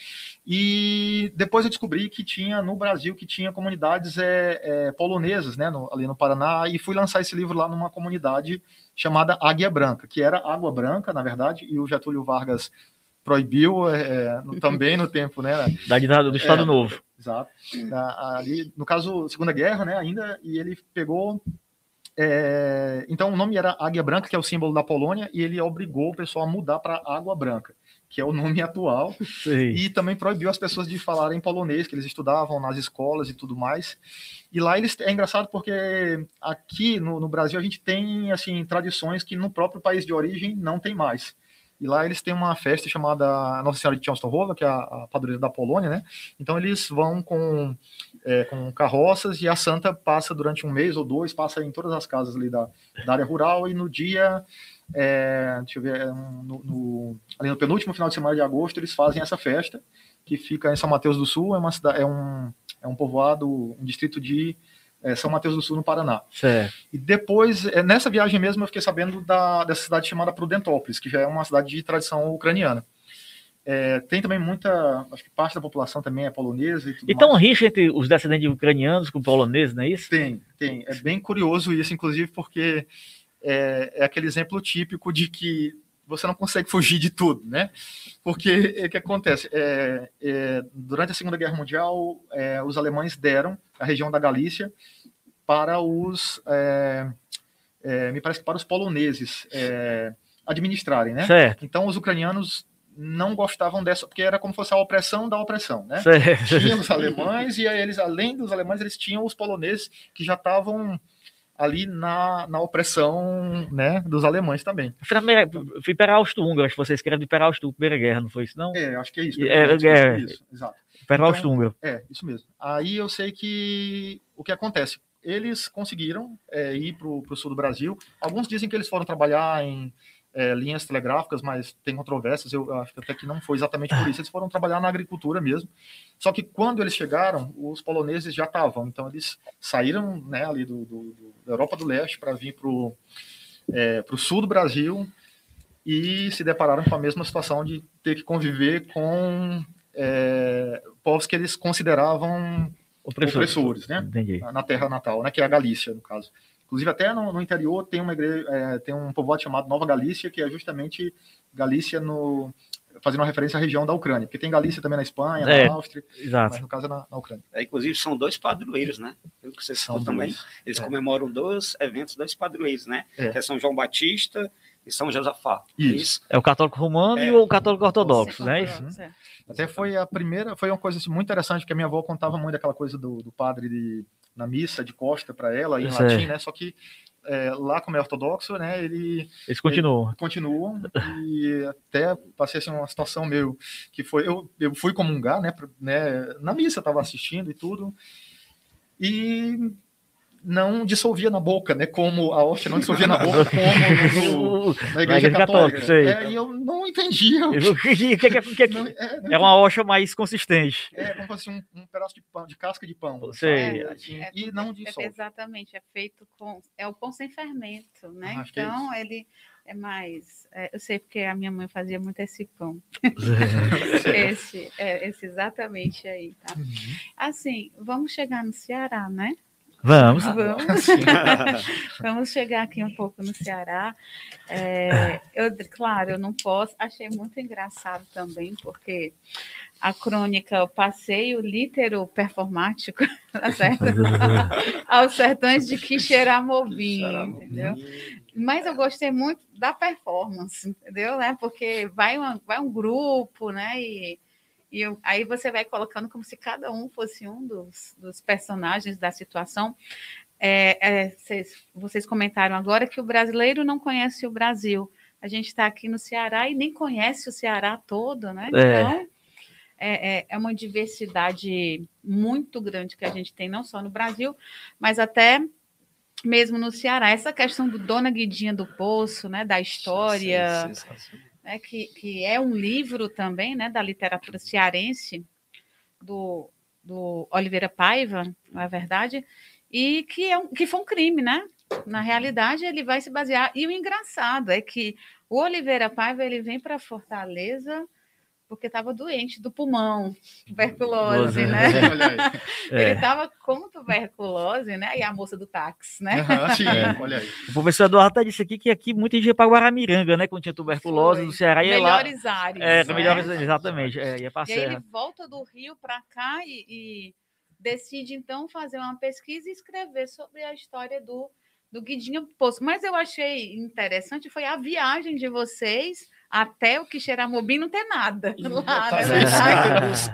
E depois eu descobri que tinha no Brasil que tinha comunidades é, é, polonesas, né, no, ali no Paraná, e fui lançar esse livro lá numa comunidade chamada Águia Branca, que era Água Branca, na verdade, e o Getúlio Vargas proibiu é, também no tempo, né? Da do Estado é, Novo. Exato. Ali, no caso, Segunda Guerra, né, ainda, e ele pegou é, então o nome era Águia Branca, que é o símbolo da Polônia, e ele obrigou o pessoal a mudar para Água Branca, que é o nome atual, Sim. e também proibiu as pessoas de falarem polonês, que eles estudavam nas escolas e tudo mais. E lá eles é engraçado porque aqui no, no Brasil a gente tem assim tradições que no próprio país de origem não tem mais. E lá eles têm uma festa chamada Nossa Senhora de Częstochowa, que é a, padroeira da Polônia, né? Então eles vão com, é, com carroças e a santa passa durante um mês ou dois, passa em todas as casas ali da, da área rural e no dia, é, deixa eu ver, é no, no, ali no penúltimo final de semana de agosto eles fazem essa festa que fica em São Mateus do Sul, é, uma cidade, é, um, é um povoado, um distrito de é, São Mateus do Sul, no Paraná. Certo. E depois, é, nessa viagem mesmo, eu fiquei sabendo da, dessa cidade chamada Prudentópolis, que já é uma cidade de tradição ucraniana. É, tem também muita, acho que parte da população também é polonesa e tudo Então, mais. rixa entre os descendentes ucranianos com poloneses, não é isso? Tem, tem. É bem curioso isso, inclusive, porque é, é aquele exemplo típico de que você não consegue fugir de tudo, né? Porque o que acontece? É, é, durante a Segunda Guerra Mundial, é, os alemães deram a região da Galícia para os, é, é, me parece que para os poloneses é, administrarem, né? Certo. Então os ucranianos não gostavam dessa, porque era como se fosse a opressão da opressão, né? Certo. Tinha os alemães e aí eles, além dos alemães, eles tinham os poloneses que já estavam ali na, na opressão né, dos alemães também. Foi para Austro-Húngaro, acho que você escreve para Austro Primeira Guerra, não foi isso, não? É, acho que é isso. É, isso, é, isso, exato. Para Austro-Húngaro. Então, é, isso mesmo. Aí eu sei que o que acontece, eles conseguiram é, ir para o sul do Brasil. Alguns dizem que eles foram trabalhar em é, linhas telegráficas, mas tem controvérsias. Eu acho que até que não foi exatamente por isso. Eles foram trabalhar na agricultura mesmo. Só que quando eles chegaram, os poloneses já estavam. Então eles saíram né, ali do, do, do da Europa do Leste para vir para o é, sul do Brasil e se depararam com a mesma situação de ter que conviver com é, povos que eles consideravam opressores, né? Na terra natal, né? Que é a Galícia, no caso. Inclusive, até no, no interior tem uma igreja, é, tem um povoado chamado Nova Galícia, que é justamente Galícia no fazendo uma referência à região da Ucrânia, porque tem Galícia também na Espanha, é, na Áustria, exato. mas no caso é na, na Ucrânia. É, inclusive são dois padroeiros, né? Pelo que vocês são também. Eles é. comemoram dois eventos, dois padroeiros, né? É. Que é São João Batista e São Josafá. Isso. Isso. É o católico romano é. e o católico ortodoxo, né? Isso. Até foi a primeira, foi uma coisa assim, muito interessante, porque a minha avó contava muito daquela coisa do, do padre de, na missa de costa para ela, em latim, né? Só que é, lá como é ortodoxo, né, ele, eles continuam. Ele, continuam e até passei assim uma situação meio que foi eu, eu fui comungar, né, né na missa estava assistindo e tudo e não dissolvia na boca, né? Como a hóstia não dissolvia na boca, como no, na igreja, igreja católica. católica é, e eu não entendia. O que, que, que, não, é, é, uma hóstia mais consistente. É como se fosse um, um, pedaço de pão, de casca de pão. Sei. Assim, é, e não dissolve. exatamente, é feito com. É o pão sem fermento, né? Ah, então, ele é mais. É, eu sei porque a minha mãe fazia muito esse pão. esse, é, esse exatamente aí, tá? Uhum. Assim, vamos chegar no Ceará, né? Vamos. Vamos. Vamos chegar aqui um pouco no Ceará. É, eu, claro, eu não posso. Achei muito engraçado também, porque a crônica, o passeio litero performático, tá certo? Aos sertões de Quixeramobim, entendeu? Mas eu gostei muito da performance, entendeu? Né? Porque vai, uma, vai um grupo, né? E e eu, aí você vai colocando como se cada um fosse um dos, dos personagens da situação. É, é, vocês, vocês comentaram agora que o brasileiro não conhece o Brasil. A gente está aqui no Ceará e nem conhece o Ceará todo, né? É. Então, é, é, é, uma diversidade muito grande que a gente tem, não só no Brasil, mas até mesmo no Ceará. Essa questão do Dona Guidinha do Poço, né? Da história. Sim, sim, sim né, que, que é um livro também né, da literatura cearense, do, do Oliveira Paiva, não é verdade? E que, é um, que foi um crime, né? Na realidade, ele vai se basear. E o engraçado é que o Oliveira Paiva ele vem para Fortaleza porque estava doente do pulmão, tuberculose, né? É. Ele estava com tuberculose, né? E a moça do táxi, né? Uhum, sim, é. olha aí. O professor Eduardo até disse aqui que aqui muita gente ia para Guaramiranga, né? Quando tinha tuberculose Foi. no Ceará. Ia melhores lá... áreas. É, né? melhores, exatamente. É, ia e aí ele volta do Rio para cá e, e decide, então, fazer uma pesquisa e escrever sobre a história do do Guidinho Poço. Mas eu achei interessante foi a viagem de vocês até o Quixeramobim não ter nada lá, né?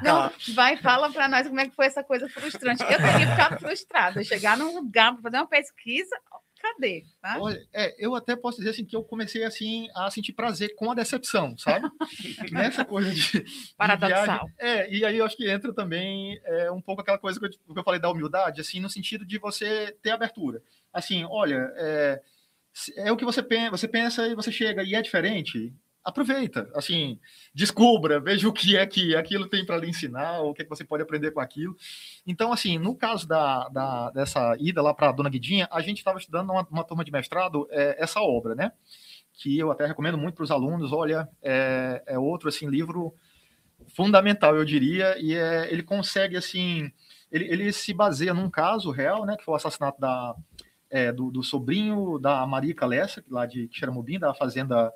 Não, vai, fala para nós como é que foi essa coisa frustrante. Eu teria ficado frustrada, chegar num lugar para fazer uma pesquisa, cadê? Tá? Olha, é, eu até posso dizer assim que eu comecei assim a sentir prazer com a decepção, sabe? Nessa coisa de, paradoxal. De é, e aí eu acho que entra também é, um pouco aquela coisa que eu, que eu falei da humildade, assim, no sentido de você ter abertura. Assim, olha, é, é o que você pensa, você pensa e você chega e é diferente aproveita, assim, descubra, veja o que é que aquilo tem para lhe ensinar, o que, é que você pode aprender com aquilo. Então, assim, no caso da, da dessa ida lá para a Dona Guidinha, a gente estava estudando uma, uma, turma de mestrado é, essa obra, né? Que eu até recomendo muito para os alunos. Olha, é, é, outro assim livro fundamental, eu diria, e é, ele consegue assim, ele, ele se baseia num caso real, né? Que foi o assassinato da é, do, do, sobrinho da Marica Lessa, lá de Xeramobim, da fazenda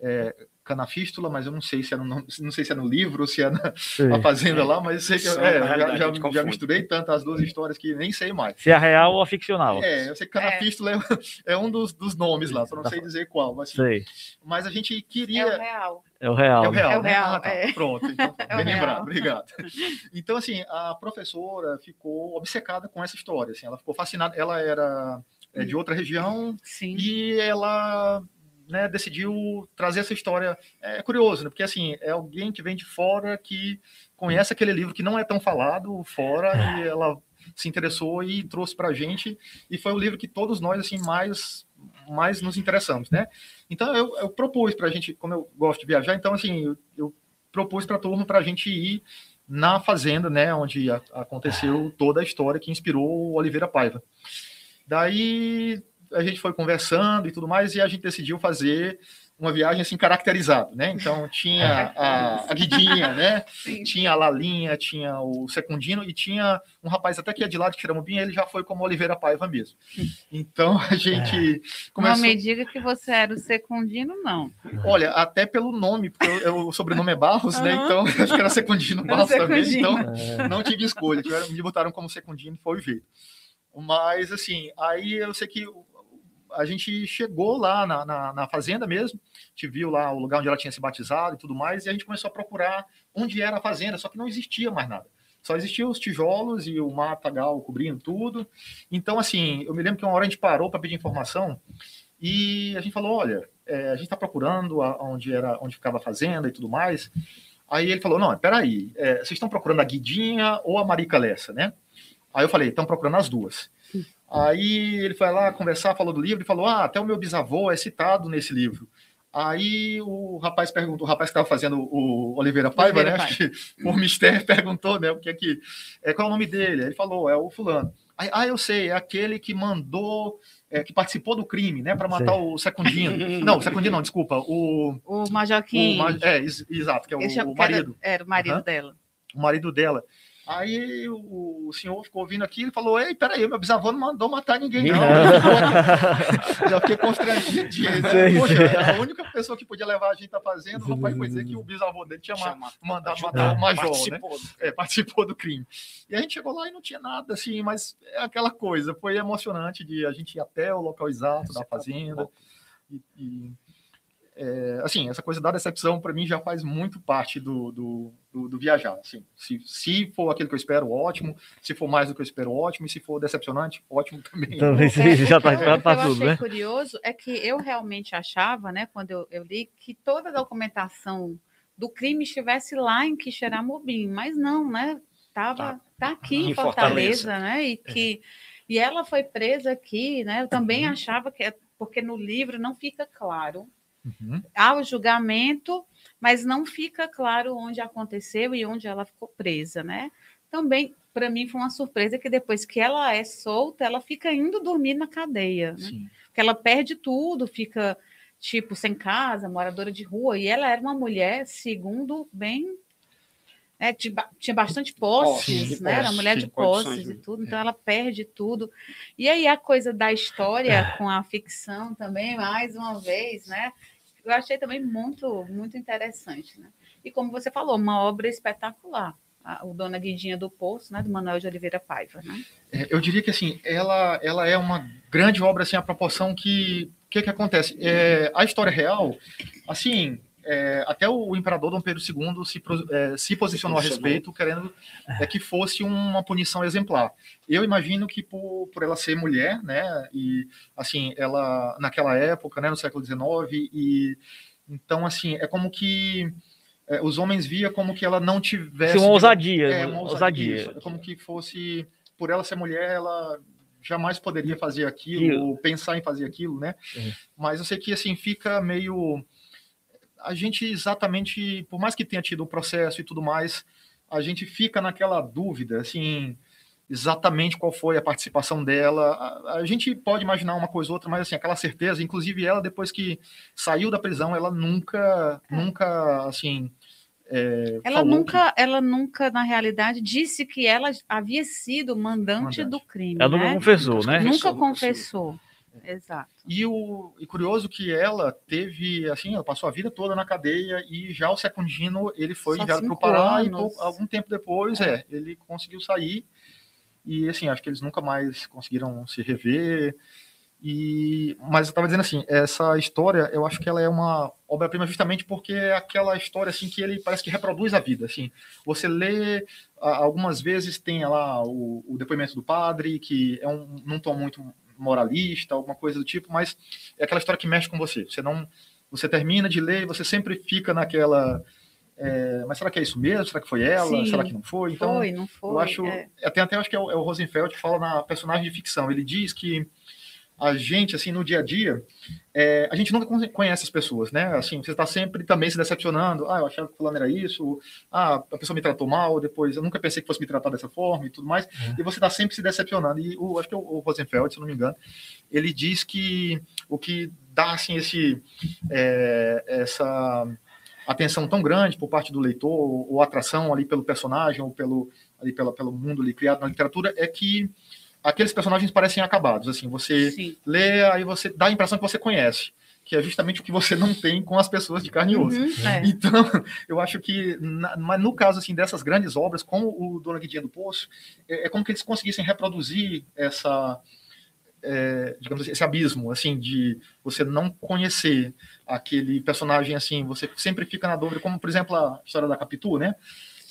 é, Canafístula, mas eu não sei se é no, não sei se é no livro ou se é na, na fazenda lá, mas sei que é, já, já, já, misturei tanto as duas histórias que nem sei mais. Se é real ou ficcional. É, eu sei que Canafístula é, é, é um dos, dos nomes lá, só não sei dizer qual. Mas, sei. mas a gente queria. É o real. É o real. É o real. É o né? real. Ah, tá. é. Pronto, então, é bem lembrado, obrigado. Então, assim, a professora ficou obcecada com essa história. Assim, ela ficou fascinada. Ela era é, de outra região Sim. e ela né, decidiu trazer essa história. É curioso, né? Porque assim, é alguém que vem de fora que conhece aquele livro que não é tão falado fora e ela se interessou e trouxe para a gente e foi o livro que todos nós assim mais mais nos interessamos, né? Então eu, eu propus para a gente, como eu gosto de viajar, então assim eu, eu propus para a turma para a gente ir na fazenda, né, onde a, aconteceu toda a história que inspirou o Oliveira Paiva. Daí a gente foi conversando e tudo mais, e a gente decidiu fazer uma viagem assim caracterizada, né? Então tinha a, a Guidinha, né? Sim. Tinha a Lalinha, tinha o Secundino e tinha um rapaz até que é de lá de Tiramubim, ele já foi como Oliveira Paiva mesmo. Então a gente é. começou... Não me diga que você era o Secundino, não. Olha, até pelo nome, porque eu, eu, o sobrenome é Barros, uhum. né? Então acho que era Secundino Barros também, então é. não tive escolha, me botaram como Secundino, foi o jeito. Mas assim, aí eu sei que a gente chegou lá na, na, na, fazenda mesmo, te viu lá o lugar onde ela tinha se batizado e tudo mais, e a gente começou a procurar onde era a fazenda, só que não existia mais nada. Só existiam os tijolos e o matagal cobrindo tudo. Então, assim, eu me lembro que uma hora a gente parou para pedir informação e a gente falou: olha, é, a gente está procurando onde era, onde ficava a fazenda e tudo mais. Aí ele falou: não, peraí, é, vocês estão procurando a Guidinha ou a Marica Lessa, né? Aí eu falei: estão procurando as duas. Aí ele foi lá conversar, falou do livro e falou: Ah, até o meu bisavô é citado nesse livro. Aí o rapaz perguntou, o rapaz que estava fazendo o Oliveira Paiva, Oliveira né? Acho que o mistério perguntou, né? O que é que. É, qual é o nome dele? Ele falou, é o fulano. Aí, ah, eu sei, é aquele que mandou, é, que participou do crime, né? Para matar o Secundino. não, o Secundino não, desculpa. O, o Majoquim. O, é, exato, que é o, o marido. Era, era, o marido uhum. dela. O marido dela. Aí o, senhor ficou ouvindo aquilo e falou: Ei, peraí, meu bisavô não mandou matar ninguém, não. Já fiquei constrangido. Né? Poxa, a única pessoa que podia levar a gente a fazenda, o rapaz foi dizer que o bisavô dele tinha Chama, mandado matar o major, participou. né? É, participou do crime. E a gente chegou lá e não tinha nada assim, mas é aquela coisa, foi emocionante de a gente ir até o local exato da fazenda. E, e é, assim, essa coisa da decepção, para mim, já faz muito parte do, do, do, do viajar. Assim, se, se for aquilo que eu espero, ótimo. Se for mais do que eu espero, ótimo. E se for decepcionante, ótimo também. Também sim, já está tá, tá tudo, achei né? curioso é que eu realmente achava, né, quando eu, eu li, que toda a documentação do crime estivesse lá em Quixeramobim, mas não, né? Tava, tá, tá aqui em Fortaleza, Fortaleza, né? E que e ela foi presa aqui, né? Eu também uhum. achava que é porque no livro não fica claro Uhum. Há o julgamento, mas não fica claro onde aconteceu e onde ela ficou presa, né? Também, para mim, foi uma surpresa que depois que ela é solta, ela fica indo dormir na cadeia, né? Porque ela perde tudo, fica tipo, sem casa, moradora de rua, e ela era uma mulher, segundo, bem. É, tinha bastante posses, né? Era mulher de posses e tudo, então ela perde tudo. E aí a coisa da história com a ficção também, mais uma vez, né? Eu achei também muito, muito interessante, né? E como você falou, uma obra espetacular o Dona Guidinha do Poço, né, do Manuel de Oliveira Paiva, né? É, eu diria que assim, ela, ela é uma grande obra assim, a proporção que que que acontece? É, a história real, assim, é, até o imperador Dom Pedro II se, é, se posicionou a respeito, querendo é, que fosse uma punição exemplar. Eu imagino que por, por ela ser mulher, né, e assim, ela naquela época, né, no século XIX, e então assim é como que é, os homens via como que ela não tivesse. uma ousadia. É, uma ousadia. ousadia. como que fosse, por ela ser mulher, ela jamais poderia fazer aquilo, ou pensar em fazer aquilo, né? Uhum. Mas eu sei que, assim, fica meio. A gente exatamente, por mais que tenha tido o processo e tudo mais, a gente fica naquela dúvida, assim, exatamente qual foi a participação dela. A, a, gente pode imaginar uma coisa ou outra, mas assim, aquela certeza, inclusive ela depois que saiu da prisão, ela nunca, é. nunca, assim, é, ela nunca, que... ela nunca, na realidade, disse que ela havia sido mandante, mandante. do crime. Ela né? nunca confessou, né? Nunca confessou. Exato. E o e curioso que ela teve, assim, ela passou a vida toda na cadeia e já o Secundino ele foi enviado para o Pará anos. e algum tempo depois, é. é, ele conseguiu sair e assim, acho que eles nunca mais conseguiram se rever. E, mas eu estava dizendo assim, essa história, eu acho que ela é uma obra-prima justamente porque é aquela história assim que ele parece que reproduz a vida, assim. Você lê algumas vezes tem lá o, o depoimento do padre, que é um não tom muito moralista, alguma coisa do tipo, mas é aquela história que mexe com você. Você não você termina de ler, você sempre fica naquela é, mas será que é isso mesmo? Será que foi ela? Sim, será que não foi? Então, foi, não foi. Eu acho, é. até, até acho que é o, é o Rosenfeld que fala na personagem de ficção. Ele diz que a gente, assim, no dia a dia, é, a gente nunca conhece as pessoas, né? Assim, você está sempre também se decepcionando. Ah, eu achava que fulano era isso. Ah, a pessoa me tratou mal. Depois, eu nunca pensei que fosse me tratar dessa forma e tudo mais. Uhum. E você está sempre se decepcionando. E o, acho que é o, Rosenfeld, se não me engano, ele diz que o que dá, assim, esse, é, essa atenção tão grande por parte do leitor, ou, atração ali pelo personagem, ou pelo, ali pela, pelo mundo ali criado na literatura, é que aqueles personagens parecem acabados. Assim, você Sim. lê, aí você dá a impressão que você conhece, que é justamente o que você não tem com as pessoas de carne e osso. Uhum, é. Então, eu acho que, mas no caso assim dessas grandes obras, como o Dona Guidinha do Poço, é, é como que eles conseguissem reproduzir essa é, digamos assim, esse abismo, assim, de você não conhecer aquele personagem, assim, você sempre fica na dúvida, como, por exemplo, a história da Capitu, né?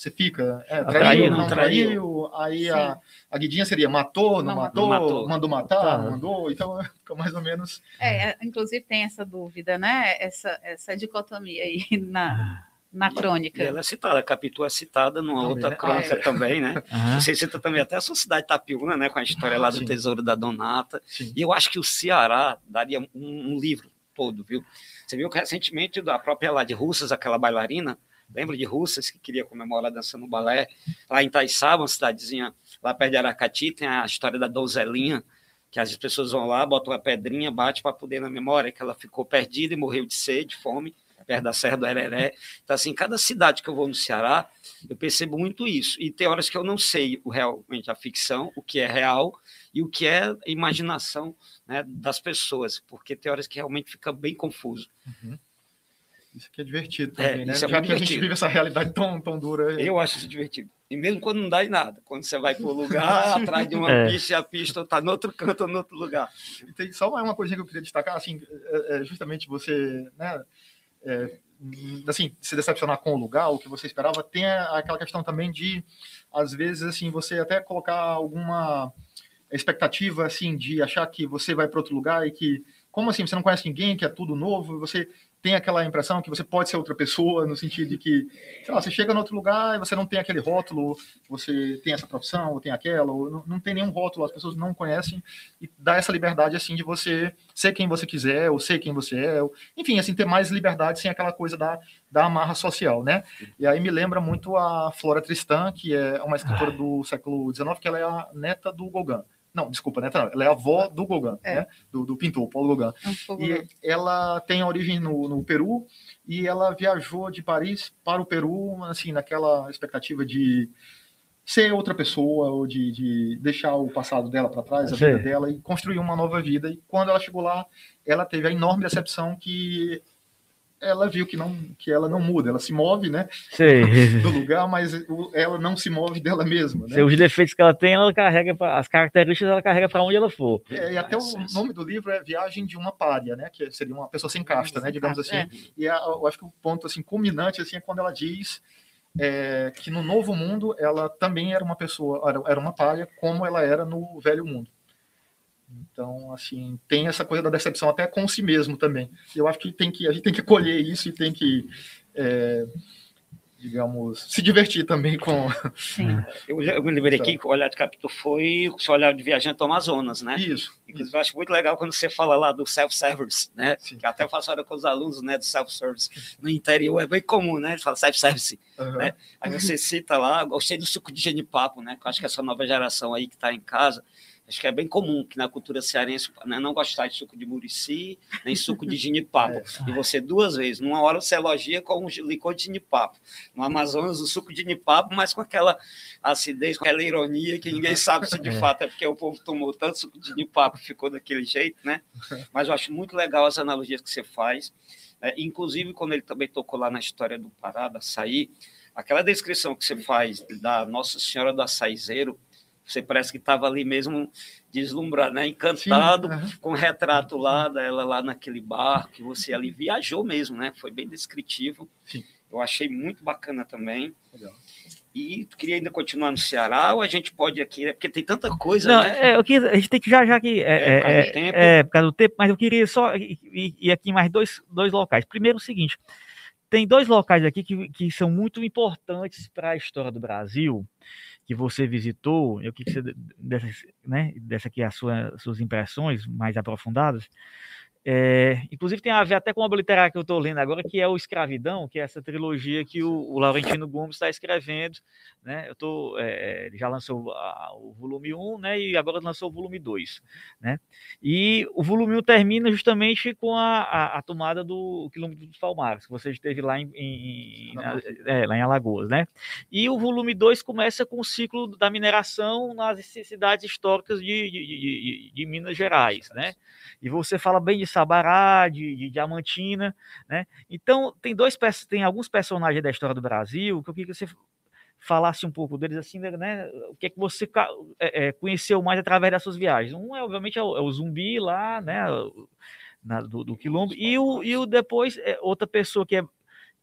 Você fica, é, traiu, não traiu, traiu aí a, a guidinha seria matou, não, não matou, matou, mandou matar, tá. mandou, então fica mais ou menos... É, é, inclusive tem essa dúvida, né? Essa, essa dicotomia aí na na crônica. E ela é citada, a Capitu é citada numa também, outra né? crônica ah, é. também, né? Uhum. Você cita também até a Sociedade Tapiúna, né? Com a história lá do Sim. Tesouro da Donata. Sim. E eu acho que o Ceará daria um, um, livro todo, viu? Você viu que recentemente a própria lá de Russas, aquela bailarina, lembra de Russas, que queria comemorar dançando balé, lá em Taiçaba, uma cidadezinha lá perto de Aracati, tem a história da donzelinha, que as pessoas vão lá, botam uma pedrinha, bate para poder na memória que ela ficou perdida e morreu de sede, fome, perto da Serra do Hereré. Então, assim, cada cidade que eu vou no Ceará, eu percebo muito isso. E tem horas que eu não sei o realmente a ficção, o que é real e o que é imaginação né, das pessoas, porque tem horas que realmente fica bem confuso. Uhum. Isso aqui é divertido é, também, é, né? Já que divertido. a gente vive essa realidade tão, tão dura. Eu acho isso divertido. E mesmo quando não dá em nada, quando você vai para o lugar, atrás de uma é. pista, e a pista está no outro canto ou no outro lugar. E tem só uma coisinha que eu queria destacar, assim, é, é justamente você, né, é, assim, se decepcionar com o lugar, o que você esperava, tem aquela questão também de, às vezes, assim, você até colocar alguma expectativa, assim, de achar que você vai para outro lugar e que, como assim, você não conhece ninguém, que é tudo novo, você tem aquela impressão que você pode ser outra pessoa, no sentido de que, sei lá, você chega em outro lugar e você não tem aquele rótulo, você tem essa profissão, ou tem aquela, ou não, não tem nenhum rótulo, as pessoas não conhecem, e dá essa liberdade, assim, de você ser quem você quiser, ou ser quem você é, ou, enfim, assim, ter mais liberdade sem aquela coisa da, da amarra social, né? E aí me lembra muito a Flora Tristan, que é uma escritora do século XIX, que ela é a neta do Gauguin Não, desculpa, né? Ela é avó do Gauguin, é. né? Do, do, pintor, Paulo Gauguin. É e ela tem origem no, no Peru e ela viajou de Paris para o Peru, assim, naquela expectativa de ser outra pessoa ou de, de deixar o passado dela para trás, a Sim. vida dela e construir uma nova vida. E quando ela chegou lá, ela teve a enorme decepção que ela viu que não que ela não muda, ela se move, né, Sim. do lugar, mas ela não se move dela mesma. Né? Os defeitos que ela tem, ela carrega pra, as características ela carrega para onde ela for. É, e até o nome do livro é Viagem de uma Pária, né, que seria uma pessoa sem casta, né, digamos assim. É. E a, eu acho que o ponto assim culminante assim é quando ela diz é, que no novo mundo ela também era uma pessoa, era, era uma pária, como ela era no velho mundo. Então, assim, tem essa coisa da decepção até com si mesmo também. Eu acho que tem que a gente tem que colher isso e tem que é, digamos, se divertir também com. Sim. Eu, eu me lembrei aqui que o Olhar de Capitão foi o seu olhar de viajante ao Amazonas, né? Isso. Eu acho muito legal quando você fala lá do self-service, né? Sim. Que até eu faço hora com os alunos, né? Do self-service. No interior é bem comum, né? Fala self-service. Uhum. Né? Aí você cita lá, gostei do suco de genipapo, né? Que eu acho que essa nova geração aí que está em casa acho que é bem comum que na cultura cearense né, não gostar de suco de murici, nem suco de ginipapo. É. E você duas vezes, numa hora você elogia com um licor de ginipapo. No Amazonas, o suco de ginipapo, mas com aquela acidez, com aquela ironia que ninguém sabe se de é. fato é porque o povo tomou tanto suco de ginipapo ficou daquele jeito, né? Mas eu acho muito legal as analogias que você faz. É, inclusive, quando ele também tocou lá na história do Pará, da Açaí, aquela descrição que você faz da Nossa Senhora do Açaizeiro, você parece que estava ali mesmo deslumbrado, né? encantado Sim, uhum. com o retrato lá dela lá naquele barco, que você ali viajou mesmo, né? Foi bem descritivo. Sim. Eu achei muito bacana também. Legal. E queria ainda continuar no Ceará, ou a gente pode aqui, né? porque tem tanta coisa, Não, né? É, eu queria, a gente tem que já, já que. É, é, é, é, é, por causa do tempo, mas eu queria só ir, ir aqui mais dois, dois locais. Primeiro, o seguinte: tem dois locais aqui que, que são muito importantes para a história do Brasil que você visitou, eu que você dessa, né, dessa aqui as sua, suas impressões mais aprofundadas, é, inclusive tem a ver até com uma obra literária que eu estou lendo agora, que é o Escravidão, que é essa trilogia que o, o Laurentino Gomes está escrevendo. Né? Eu tô, é, ele já lançou a, o volume 1 né? e agora lançou o volume 2. Né? E o volume 1 termina justamente com a, a, a tomada do quilômetro dos Palmares, que você esteve lá em, em na, é, lá em Alagoas. Né? E o volume 2 começa com o ciclo da mineração nas cidades históricas de, de, de, de Minas Gerais. Né? E você fala bem de Sabará, de, de Diamantina, né? Então, tem dois tem alguns personagens da história do Brasil que eu queria que você falasse um pouco deles, assim, né? O que é que você é, é, conheceu mais através das suas viagens? Um é, obviamente, é o, é o zumbi lá, né? Na, do, do quilombo, e o, e o depois é outra pessoa que é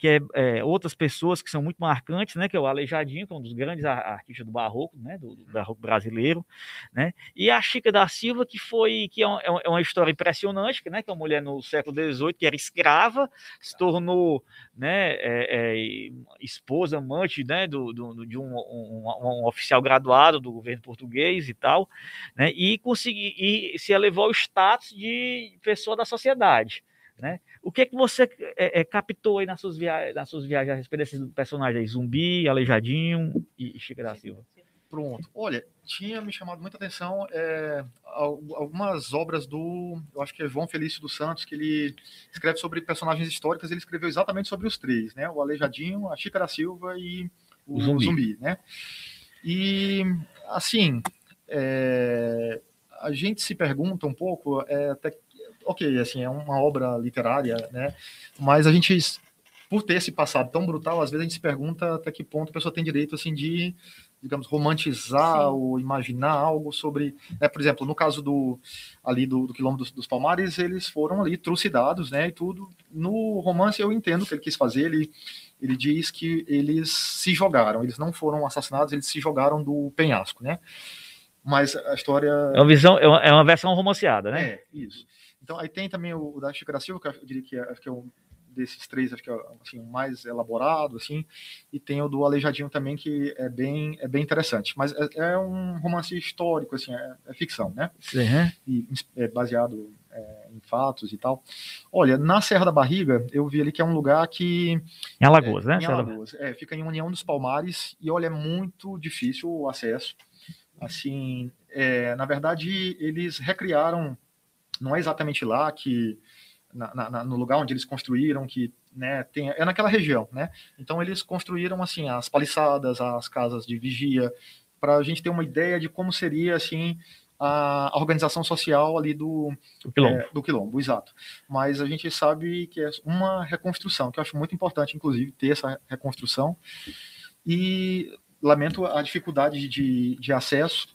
que é, é, outras pessoas que são muito marcantes, né, que é o Aleijadinho, que é um dos grandes artistas do barroco, né, do, do barroco brasileiro, né, e a Chica da Silva, que foi, que é, é, é uma história impressionante, né, que é uma mulher no século XVIII que era escrava, se tornou, né, é, é, esposa, amante, né, do, do de um, um, um, oficial graduado do governo português e tal, né, e consegui, e se elevou ao status de pessoa da sociedade, né? O que é que você é, é, captou aí nas suas, viagens, nas suas viagens a respeito desses personagens aí, Zumbi, Aleijadinho e Chica da Silva? Pronto. Olha, tinha me chamado muita atenção é, algumas obras do, eu acho que é João Felício dos Santos, que ele escreve sobre personagens históricas, ele escreveu exatamente sobre os três, né? O Aleijadinho, a Chica da Silva e o, o zumbi. zumbi. né? E, assim, é, a gente se pergunta um pouco, é, até ok, assim, é uma obra literária, né? Mas a gente, por ter esse passado tão brutal, às vezes a gente se pergunta até que ponto a pessoa tem direito, assim, de, digamos, romantizar Sim. ou imaginar algo sobre, né? Por exemplo, no caso do ali do, do quilômetro dos, dos, Palmares, eles foram ali trucidados, né? E tudo. No romance eu entendo o que ele quis fazer, ele ele diz que eles se jogaram, eles não foram assassinados, eles se jogaram do penhasco, né? Mas a história. É uma visão, é uma, é uma versão romanceada, né? É, isso. Então, aí tem também o, o da Silva, que eu diria que é, que é um desses três, acho que é assim, o mais elaborado, assim, e tem o do Aleijadinho também, que é bem, é bem interessante. Mas é, é um romance histórico, assim, é, é ficção, né? Uhum. E é baseado é, em fatos e tal. Olha, na Serra da Barriga, eu vi ali que é um lugar que... Em Alagoas, né? Em Alagoas, é, fica em União dos Palmares, e olha, é muito difícil o acesso. Assim, é, na verdade, eles recriaram, não é exatamente lá que na, na, no lugar onde eles construíram, que né, tem, é naquela região, né? Então eles construíram assim as paliçadas, as casas de vigia, para a gente ter uma ideia de como seria assim a organização social ali do, do quilombo. É, do quilombo, exato. Mas a gente sabe que é uma reconstrução, que eu acho muito importante, inclusive, ter essa reconstrução. E lamento a dificuldade de, de acesso.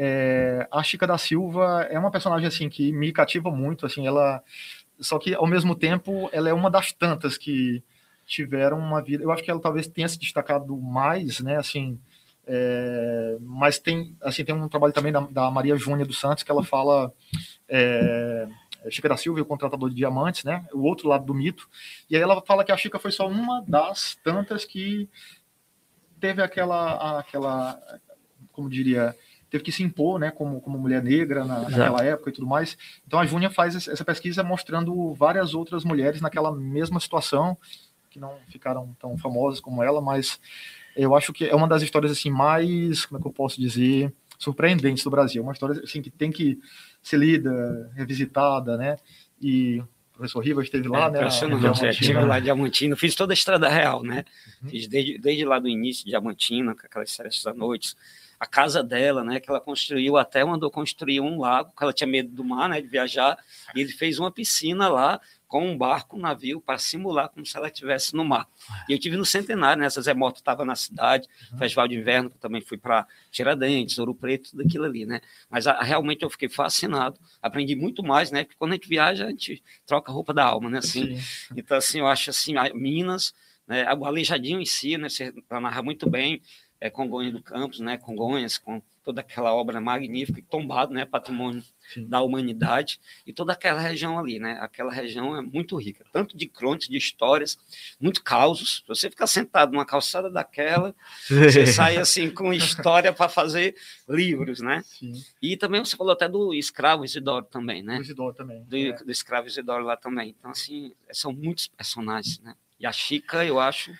É, a Chica da Silva é uma personagem assim que me cativa muito, assim, ela só que ao mesmo tempo ela é uma das tantas que tiveram uma vida. Eu acho que ela talvez tenha se destacado mais, né? Assim, é, mas tem, assim, tem um trabalho também da, da, Maria Júnia dos Santos que ela fala é, Chica da Silva o contratador de diamantes, né? O outro lado do mito. E aí ela fala que a Chica foi só uma das tantas que teve aquela, aquela, como diria, teve que se impor, né, como, como mulher negra na, naquela época e tudo mais. Então a Júnia faz essa pesquisa mostrando várias outras mulheres naquela mesma situação que não ficaram tão famosas como ela, mas eu acho que é uma das histórias assim mais, como é que eu posso dizer, surpreendentes do Brasil. Uma história assim que tem que ser lida, revisitada, né? E o professor Rivas esteve lá, é, né? Impressionante, é, estive lá em Diamantino, fiz toda a estrada real, né? Uhum. Fiz desde, desde lá do início de Diamantino, com aquelas séries da noite, a casa dela, né, que ela construiu, até mandou construir um lago, porque ela tinha medo do mar, né, de viajar, e ele fez uma piscina lá com um barco, um navio, para simular como se ela estivesse no mar. E eu tive no Centenário, né, Zé Moto estava na cidade, uhum. Festival de Inverno, que eu também fui para Tiradentes, Ouro Preto, tudo aquilo ali, né, mas a, realmente eu fiquei fascinado, aprendi muito mais, né, porque quando a gente viaja, a gente troca a roupa da alma, né, assim, Sim. então assim, eu acho assim, Minas, né, o Aleijadinho em si, né, você narra muito bem, é, Congonhas do Campos, né, Congonhas, com toda aquela obra magnífica, tombado, né, patrimônio Sim. da humanidade, e toda aquela região ali, né, aquela região é muito rica, tanto de crônicas, de histórias, muito causos, você ficar sentado numa calçada daquela, você sai assim com história para fazer livros, né, Sim. e também você falou até do escravo Isidoro também, né, do Isidoro também, do, é. do escravo Isidoro lá também, então assim, são muitos personagens, né, e a Chica, eu acho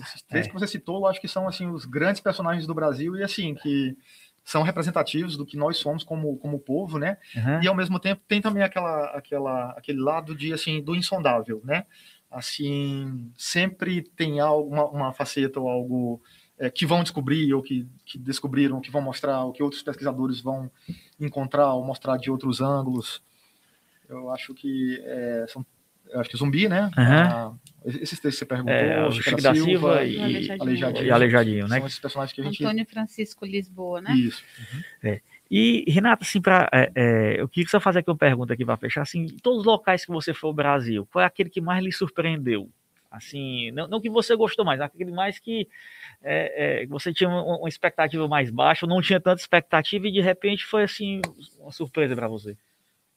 esses três é. que você citou, eu acho que são assim os grandes personagens do Brasil e assim que são representativos do que nós somos como, como povo, né? Uhum. E ao mesmo tempo tem também aquela, aquela, aquele lado de assim do insondável, né? Assim sempre tem alguma uma faceta ou algo é, que vão descobrir ou que, que descobriram, que vão mostrar, ou que outros pesquisadores vão encontrar ou mostrar de outros ângulos. Eu acho que é, são acho que zumbi, né? Uhum. Ah, esses três que você perguntou, é, o Chico da Silva, Silva e, Aleijadinho. e Aleijadinho, né? São esses personagens que a gente... Antônio Francisco Lisboa, né? Isso. Uhum. É. E, Renata, assim, pra, é, é, eu queria só fazer aqui uma pergunta aqui para fechar, assim, todos os locais que você foi ao Brasil, qual é aquele que mais lhe surpreendeu? Assim, não, não que você gostou mais, aquele mais que é, é, você tinha uma, uma expectativa mais baixa, ou não tinha tanta expectativa e de repente foi, assim, uma surpresa para você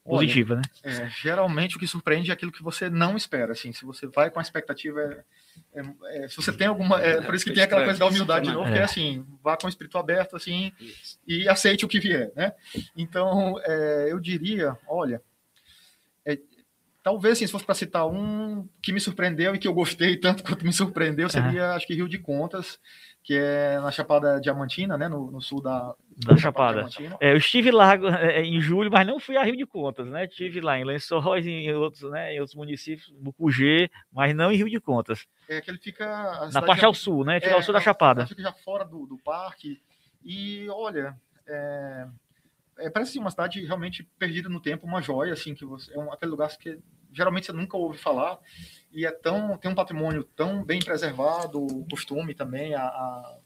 positiva, Olha, né? É, geralmente o que surpreende é aquilo que você não espera. Assim, se você vai com a expectativa, é, é, é se você tem alguma, é, por isso que tem aquela coisa da humildade de novo, que é assim, vá com o espírito aberto assim e aceite o que vier, né? Então, é, eu diria, olha, talvez assim, se fosse para citar um que me surpreendeu e que eu gostei tanto quanto me surpreendeu, seria acho que Rio de Contas que é na Chapada Diamantina, né, no, no sul da, da, Chapada. Chapada. É, eu estive lá é, em julho, mas não fui a Rio de Contas, né? Estive lá em Lençóis, em outros, né, em outros municípios, Bucugê, mas não em Rio de Contas. É que ele fica na parte já, ao sul, né? Fica é, ao sul da Chapada. Fica já fora do, do parque e olha, é, é, parece uma cidade realmente perdida no tempo, uma joia, assim, que você é um, aquele lugar que geralmente você nunca ouve falar. E é tão tem um patrimônio tão bem preservado, o costume também, a, a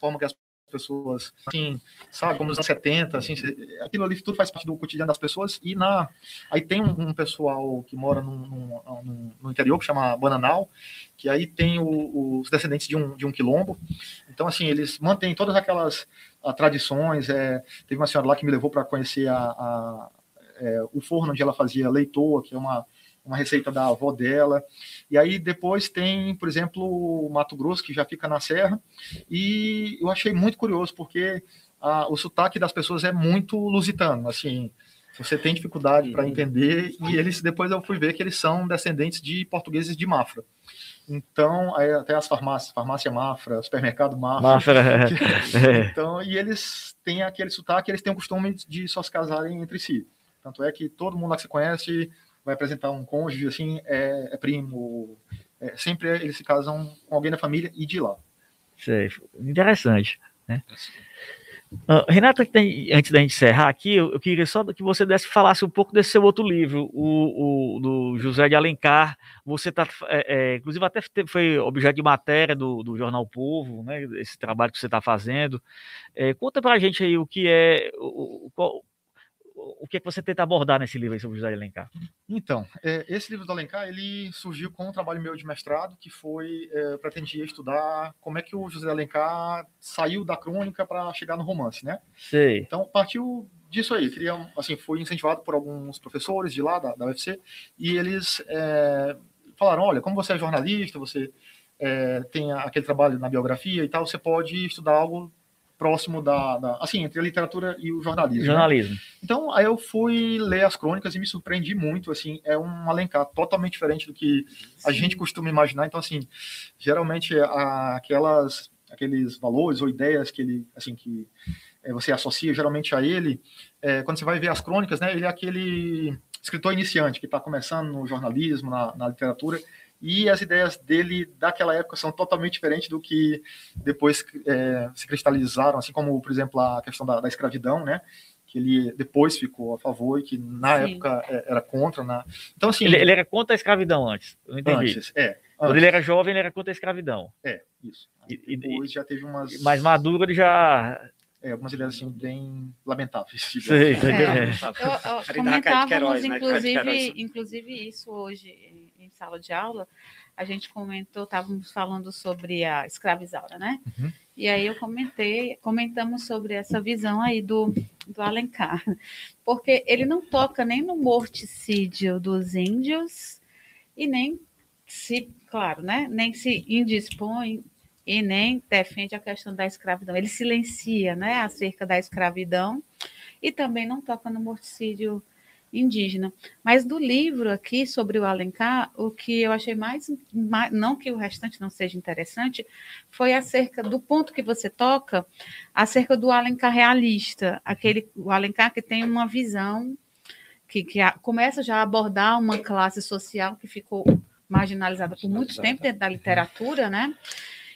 forma que as pessoas, assim, sabe, como nos anos 70, assim, aquilo ali tudo faz parte do cotidiano das pessoas, e na, aí tem um, um pessoal que mora num, num, no interior, que chama Bananal, que aí tem o, os descendentes de um, de um quilombo, então, assim, eles mantêm todas aquelas a, tradições, é, teve uma senhora lá que me levou para conhecer a, a é, o forno onde ela fazia leitoa, que é uma, uma receita da avó dela. E aí depois tem, por exemplo, o Mato Grosso, que já fica na serra. E eu achei muito curioso, porque a, o sotaque das pessoas é muito lusitano, assim. você tem dificuldade para entender, e eles depois eu fui ver que eles são descendentes de portugueses de Mafra. Então, até as farmácias, farmácia Mafra, supermercado Mafra. Mafra. É. então, e eles têm aquele sotaque, eles têm o costume de só se casarem entre si. Tanto é que todo mundo lá que você conhece vai apresentar um cônjuge, assim, é, é primo. É, sempre eles se casam com alguém da família e de lá. Sei. Interessante. Né? Uh, Renata, antes da gente encerrar aqui, eu, eu, queria só que você desse, falasse um pouco desse seu outro livro, o, o do José de Alencar. Você está, é, é, inclusive, até foi objeto de matéria do, do Jornal Povo, né? Esse trabalho que você está fazendo. É, conta para a gente aí o que é, o, qual, o que, é que você tenta abordar nesse livro aí sobre José de Alencar? Então, é, esse livro do Alencar, ele surgiu com um trabalho meu de mestrado, que foi, é, pretendia estudar como é que o José de Alencar saiu da crônica para chegar no romance, né? Sei. Então, partiu disso aí, queria, assim, foi incentivado por alguns professores de lá, da, da UFC, e eles é, falaram, olha, como você é jornalista, você é, tem aquele trabalho na biografia e tal, você pode estudar algo próximo da, da, assim entre a literatura e o jornalismo. Né? Jornalismo. Né? Então aí eu fui ler as crônicas e me surpreendi muito. Assim, é um alencar totalmente diferente do que a gente costuma imaginar. Então assim, geralmente a, aquelas aqueles valores ou ideias que ele assim que é, você associa geralmente a ele, é, quando você vai ver as crônicas, né, ele é aquele escritor iniciante que está começando no jornalismo, na, na literatura e as ideias dele daquela época são totalmente diferentes do que depois é, se cristalizaram, assim como, por exemplo, a questão da, da, escravidão, né? Que ele depois ficou a favor e que na Sim. época é, era contra. Na... Então, assim. Ele, ele, era contra a escravidão antes. Eu não entendi. Antes, é. Antes. Quando ele era jovem, ele era contra a escravidão. É, isso. E, depois e, já teve umas. Mais maduro, ele já é, algumas ideias assim bem lamentáveis. Sim, é. Eu, comentávamos, Queiroz, né? inclusive, inclusive isso hoje sala de aula, a gente comentou, estávamos falando sobre a escravizaura, né? Uhum. E aí eu comentei, comentamos sobre essa visão aí do, do Alencar, porque ele não toca nem no morticídio dos índios e nem se, claro, né? Nem se indispõe e nem defende a questão da escravidão. Ele silencia, né, acerca da escravidão e também não toca no morticídio indígena. Mas do livro aqui sobre o Alencar, o que eu achei mais, mais, não que o restante não seja interessante, foi acerca do ponto que você toca, acerca do Alencar realista, aquele o Alencar que tem uma visão que, que a, começa já a abordar uma classe social que ficou marginalizada por muito tempo dentro da literatura, né?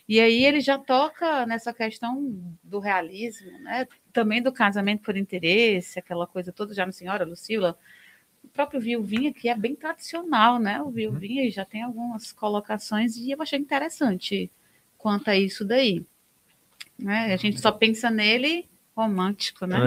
E aí ele já toca nessa questão do realismo, né? também do casamento por interesse, aquela coisa toda, já no Senhora Lucila. O próprio Vilvinha, que é bem tradicional, né? O Vilvinha já tem algumas colocações e eu achei interessante quanto a isso daí. Né? A gente só pensa nele romântico, né?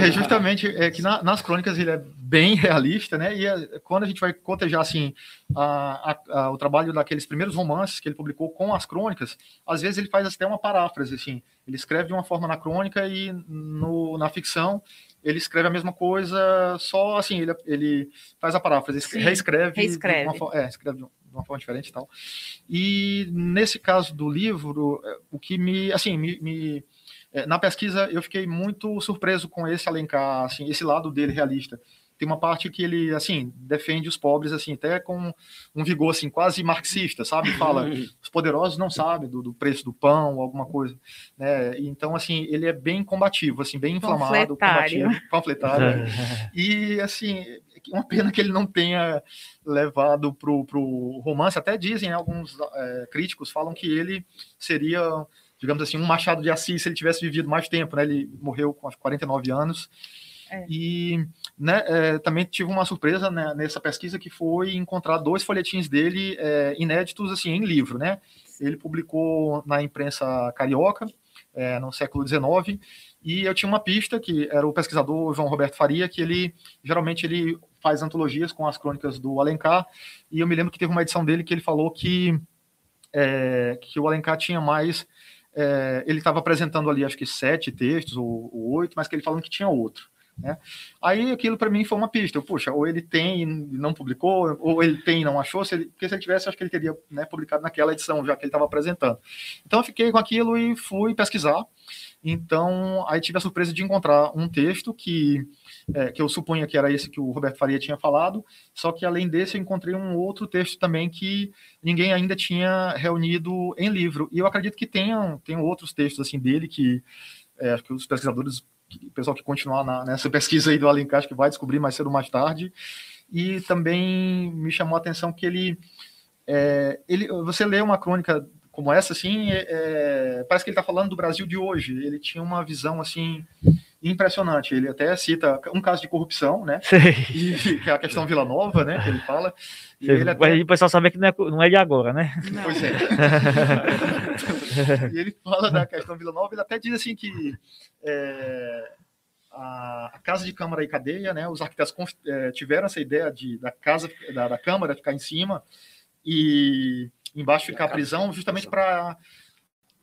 É, é justamente é que na, nas crônicas ele é bem realista, né? E é, quando a gente vai cotejar assim a, a, a, o trabalho daqueles primeiros romances que ele publicou com as crônicas, às vezes ele faz até uma paráfrase assim. Ele escreve de uma forma na crônica e no, na ficção ele escreve a mesma coisa, só assim ele, ele faz a paráfrase, Sim, reescreve, reescreve. De uma, é, escreve de uma forma diferente e tal. E nesse caso do livro, o que me assim me, me na pesquisa eu fiquei muito surpreso com esse Alencar, assim, esse lado dele realista. Tem uma parte que ele, assim, defende os pobres, assim, até com um vigor, assim, quase marxista, sabe? Fala, os poderosos não sabem do, do preço do pão ou alguma coisa, né? Então, assim, ele é bem combativo, assim, bem inflamado, combativo, panfletário. e, assim, uma pena que ele não tenha levado pro, pro romance. Até dizem, né, alguns é, críticos falam que ele seria digamos assim, um Machado de Assis se ele tivesse vivido mais tempo, né? Ele morreu com 49 anos. É. E né, é, também tive uma surpresa né, nessa pesquisa que foi encontrar dois folhetins dele é, inéditos assim em livro, né? Ele publicou na imprensa carioca é, no século XIX e eu tinha uma pista que era o pesquisador João Roberto Faria que ele geralmente ele faz antologias com as crônicas do Alencar e eu me lembro que teve uma edição dele que ele falou que é, que o Alencar tinha mais é, ele estava apresentando ali, acho que sete textos ou, ou, oito, mas que ele falando que tinha outro. Né? Aí aquilo para mim foi uma pista. Eu, Puxa, ou ele tem e não publicou, ou ele tem e não achou. Se ele, porque se ele tivesse, acho que ele teria né, publicado naquela edição, já que ele estava apresentando. Então eu fiquei com aquilo e fui pesquisar. Então, aí tive a surpresa de encontrar um texto que, é, que eu supunha que era esse que o Roberto Faria tinha falado, só que além desse eu encontrei um outro texto também que ninguém ainda tinha reunido em livro. E eu acredito que tenham, tenham outros textos assim dele que, é, que os pesquisadores, o pessoal que continuar na, nessa pesquisa aí do Alencar, acho que vai descobrir mais cedo ou mais tarde. E também me chamou a atenção que ele, é, ele você lê uma crônica como essa, assim, é, é, parece que ele está falando do Brasil de hoje. Ele tinha uma visão, assim, impressionante. Ele até cita um caso de corrupção, né? E, que é a questão Vila Nova, né? Que ele fala. E ele até... O pessoal saber que não é, não é de agora, né? Não. Pois é. e ele fala da questão Vila Nova, ele até diz assim que é, a, a, casa de Câmara e cadeia, né? Os arquitetos é, tiveram essa ideia de, da casa da, da Câmara ficar em cima e embaixo ficar a prisão, justamente para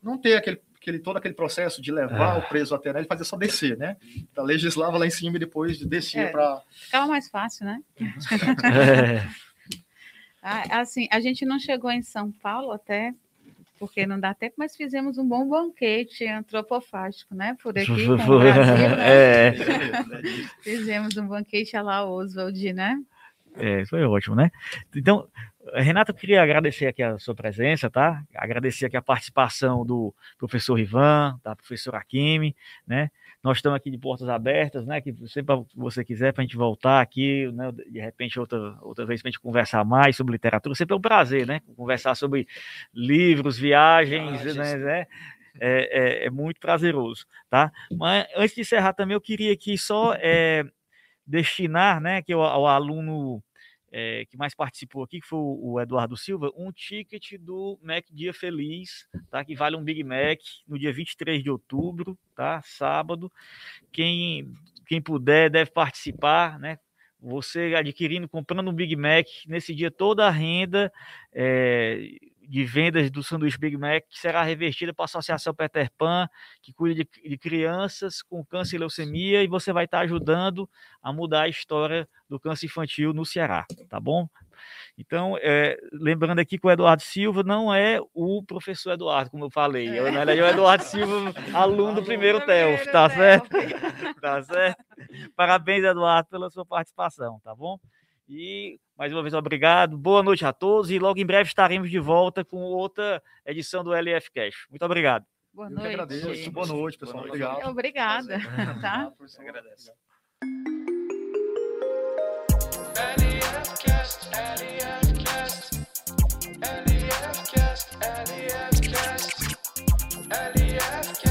não ter aquele, aquele, todo aquele processo de levar é. o preso até? Ele fazia só descer, né? Então, legislava lá em cima e depois descia é, para. Ficava mais fácil, né? é. ah, assim, a gente não chegou em São Paulo até porque não dá tempo, mas fizemos um bom banquete antropofágico, né? Por aqui, com o Brasil, né? É. fizemos um banquete a lá Oswald, né? É, foi ótimo, né? Então, Renato, eu queria agradecer aqui a sua presença, tá? Agradecer aqui a participação do professor Ivan, da professora Akimi, né? Nós estamos aqui de portas abertas, né? Que sempre que você quiser para a gente voltar aqui, né? De repente outra outra vez para a gente conversar mais sobre literatura, sempre é um prazer, né? Conversar sobre livros, viagens, ah, né? É, é, é, muito prazeroso, tá? Mas antes de encerrar também eu queria aqui só é, destinar, né? Que o, o aluno é, que mais participou aqui, que foi o, Eduardo Silva, um ticket do Mac Dia Feliz, tá? Que vale um Big Mac no dia 23 de outubro, tá? Sábado. Quem, quem puder deve participar, né? Você adquirindo, comprando um Big Mac, nesse dia toda a renda é, de vendas do sanduíche Big Mac será revertida para a Associação Peter Pan, que cuida de, de, crianças com câncer e leucemia, e você vai estar ajudando a mudar a história do câncer infantil no Ceará, tá bom? Então, é, lembrando aqui que o Eduardo Silva não é o professor Eduardo, como eu falei. É. Na verdade, é o Eduardo Silva, aluno do primeiro TELF, tá certo? tá certo? Parabéns, Eduardo, pela sua participação, tá bom? E mais uma vez, obrigado. Boa noite a todos e logo em breve estaremos de volta com outra edição do LF Cash. Muito obrigado. Boa noite. Eu agradeço. Boa noite, pessoal. Obrigado. Obrigada. Tá? Agradeço. LEFcast, LEFcast, LEFcast, LEF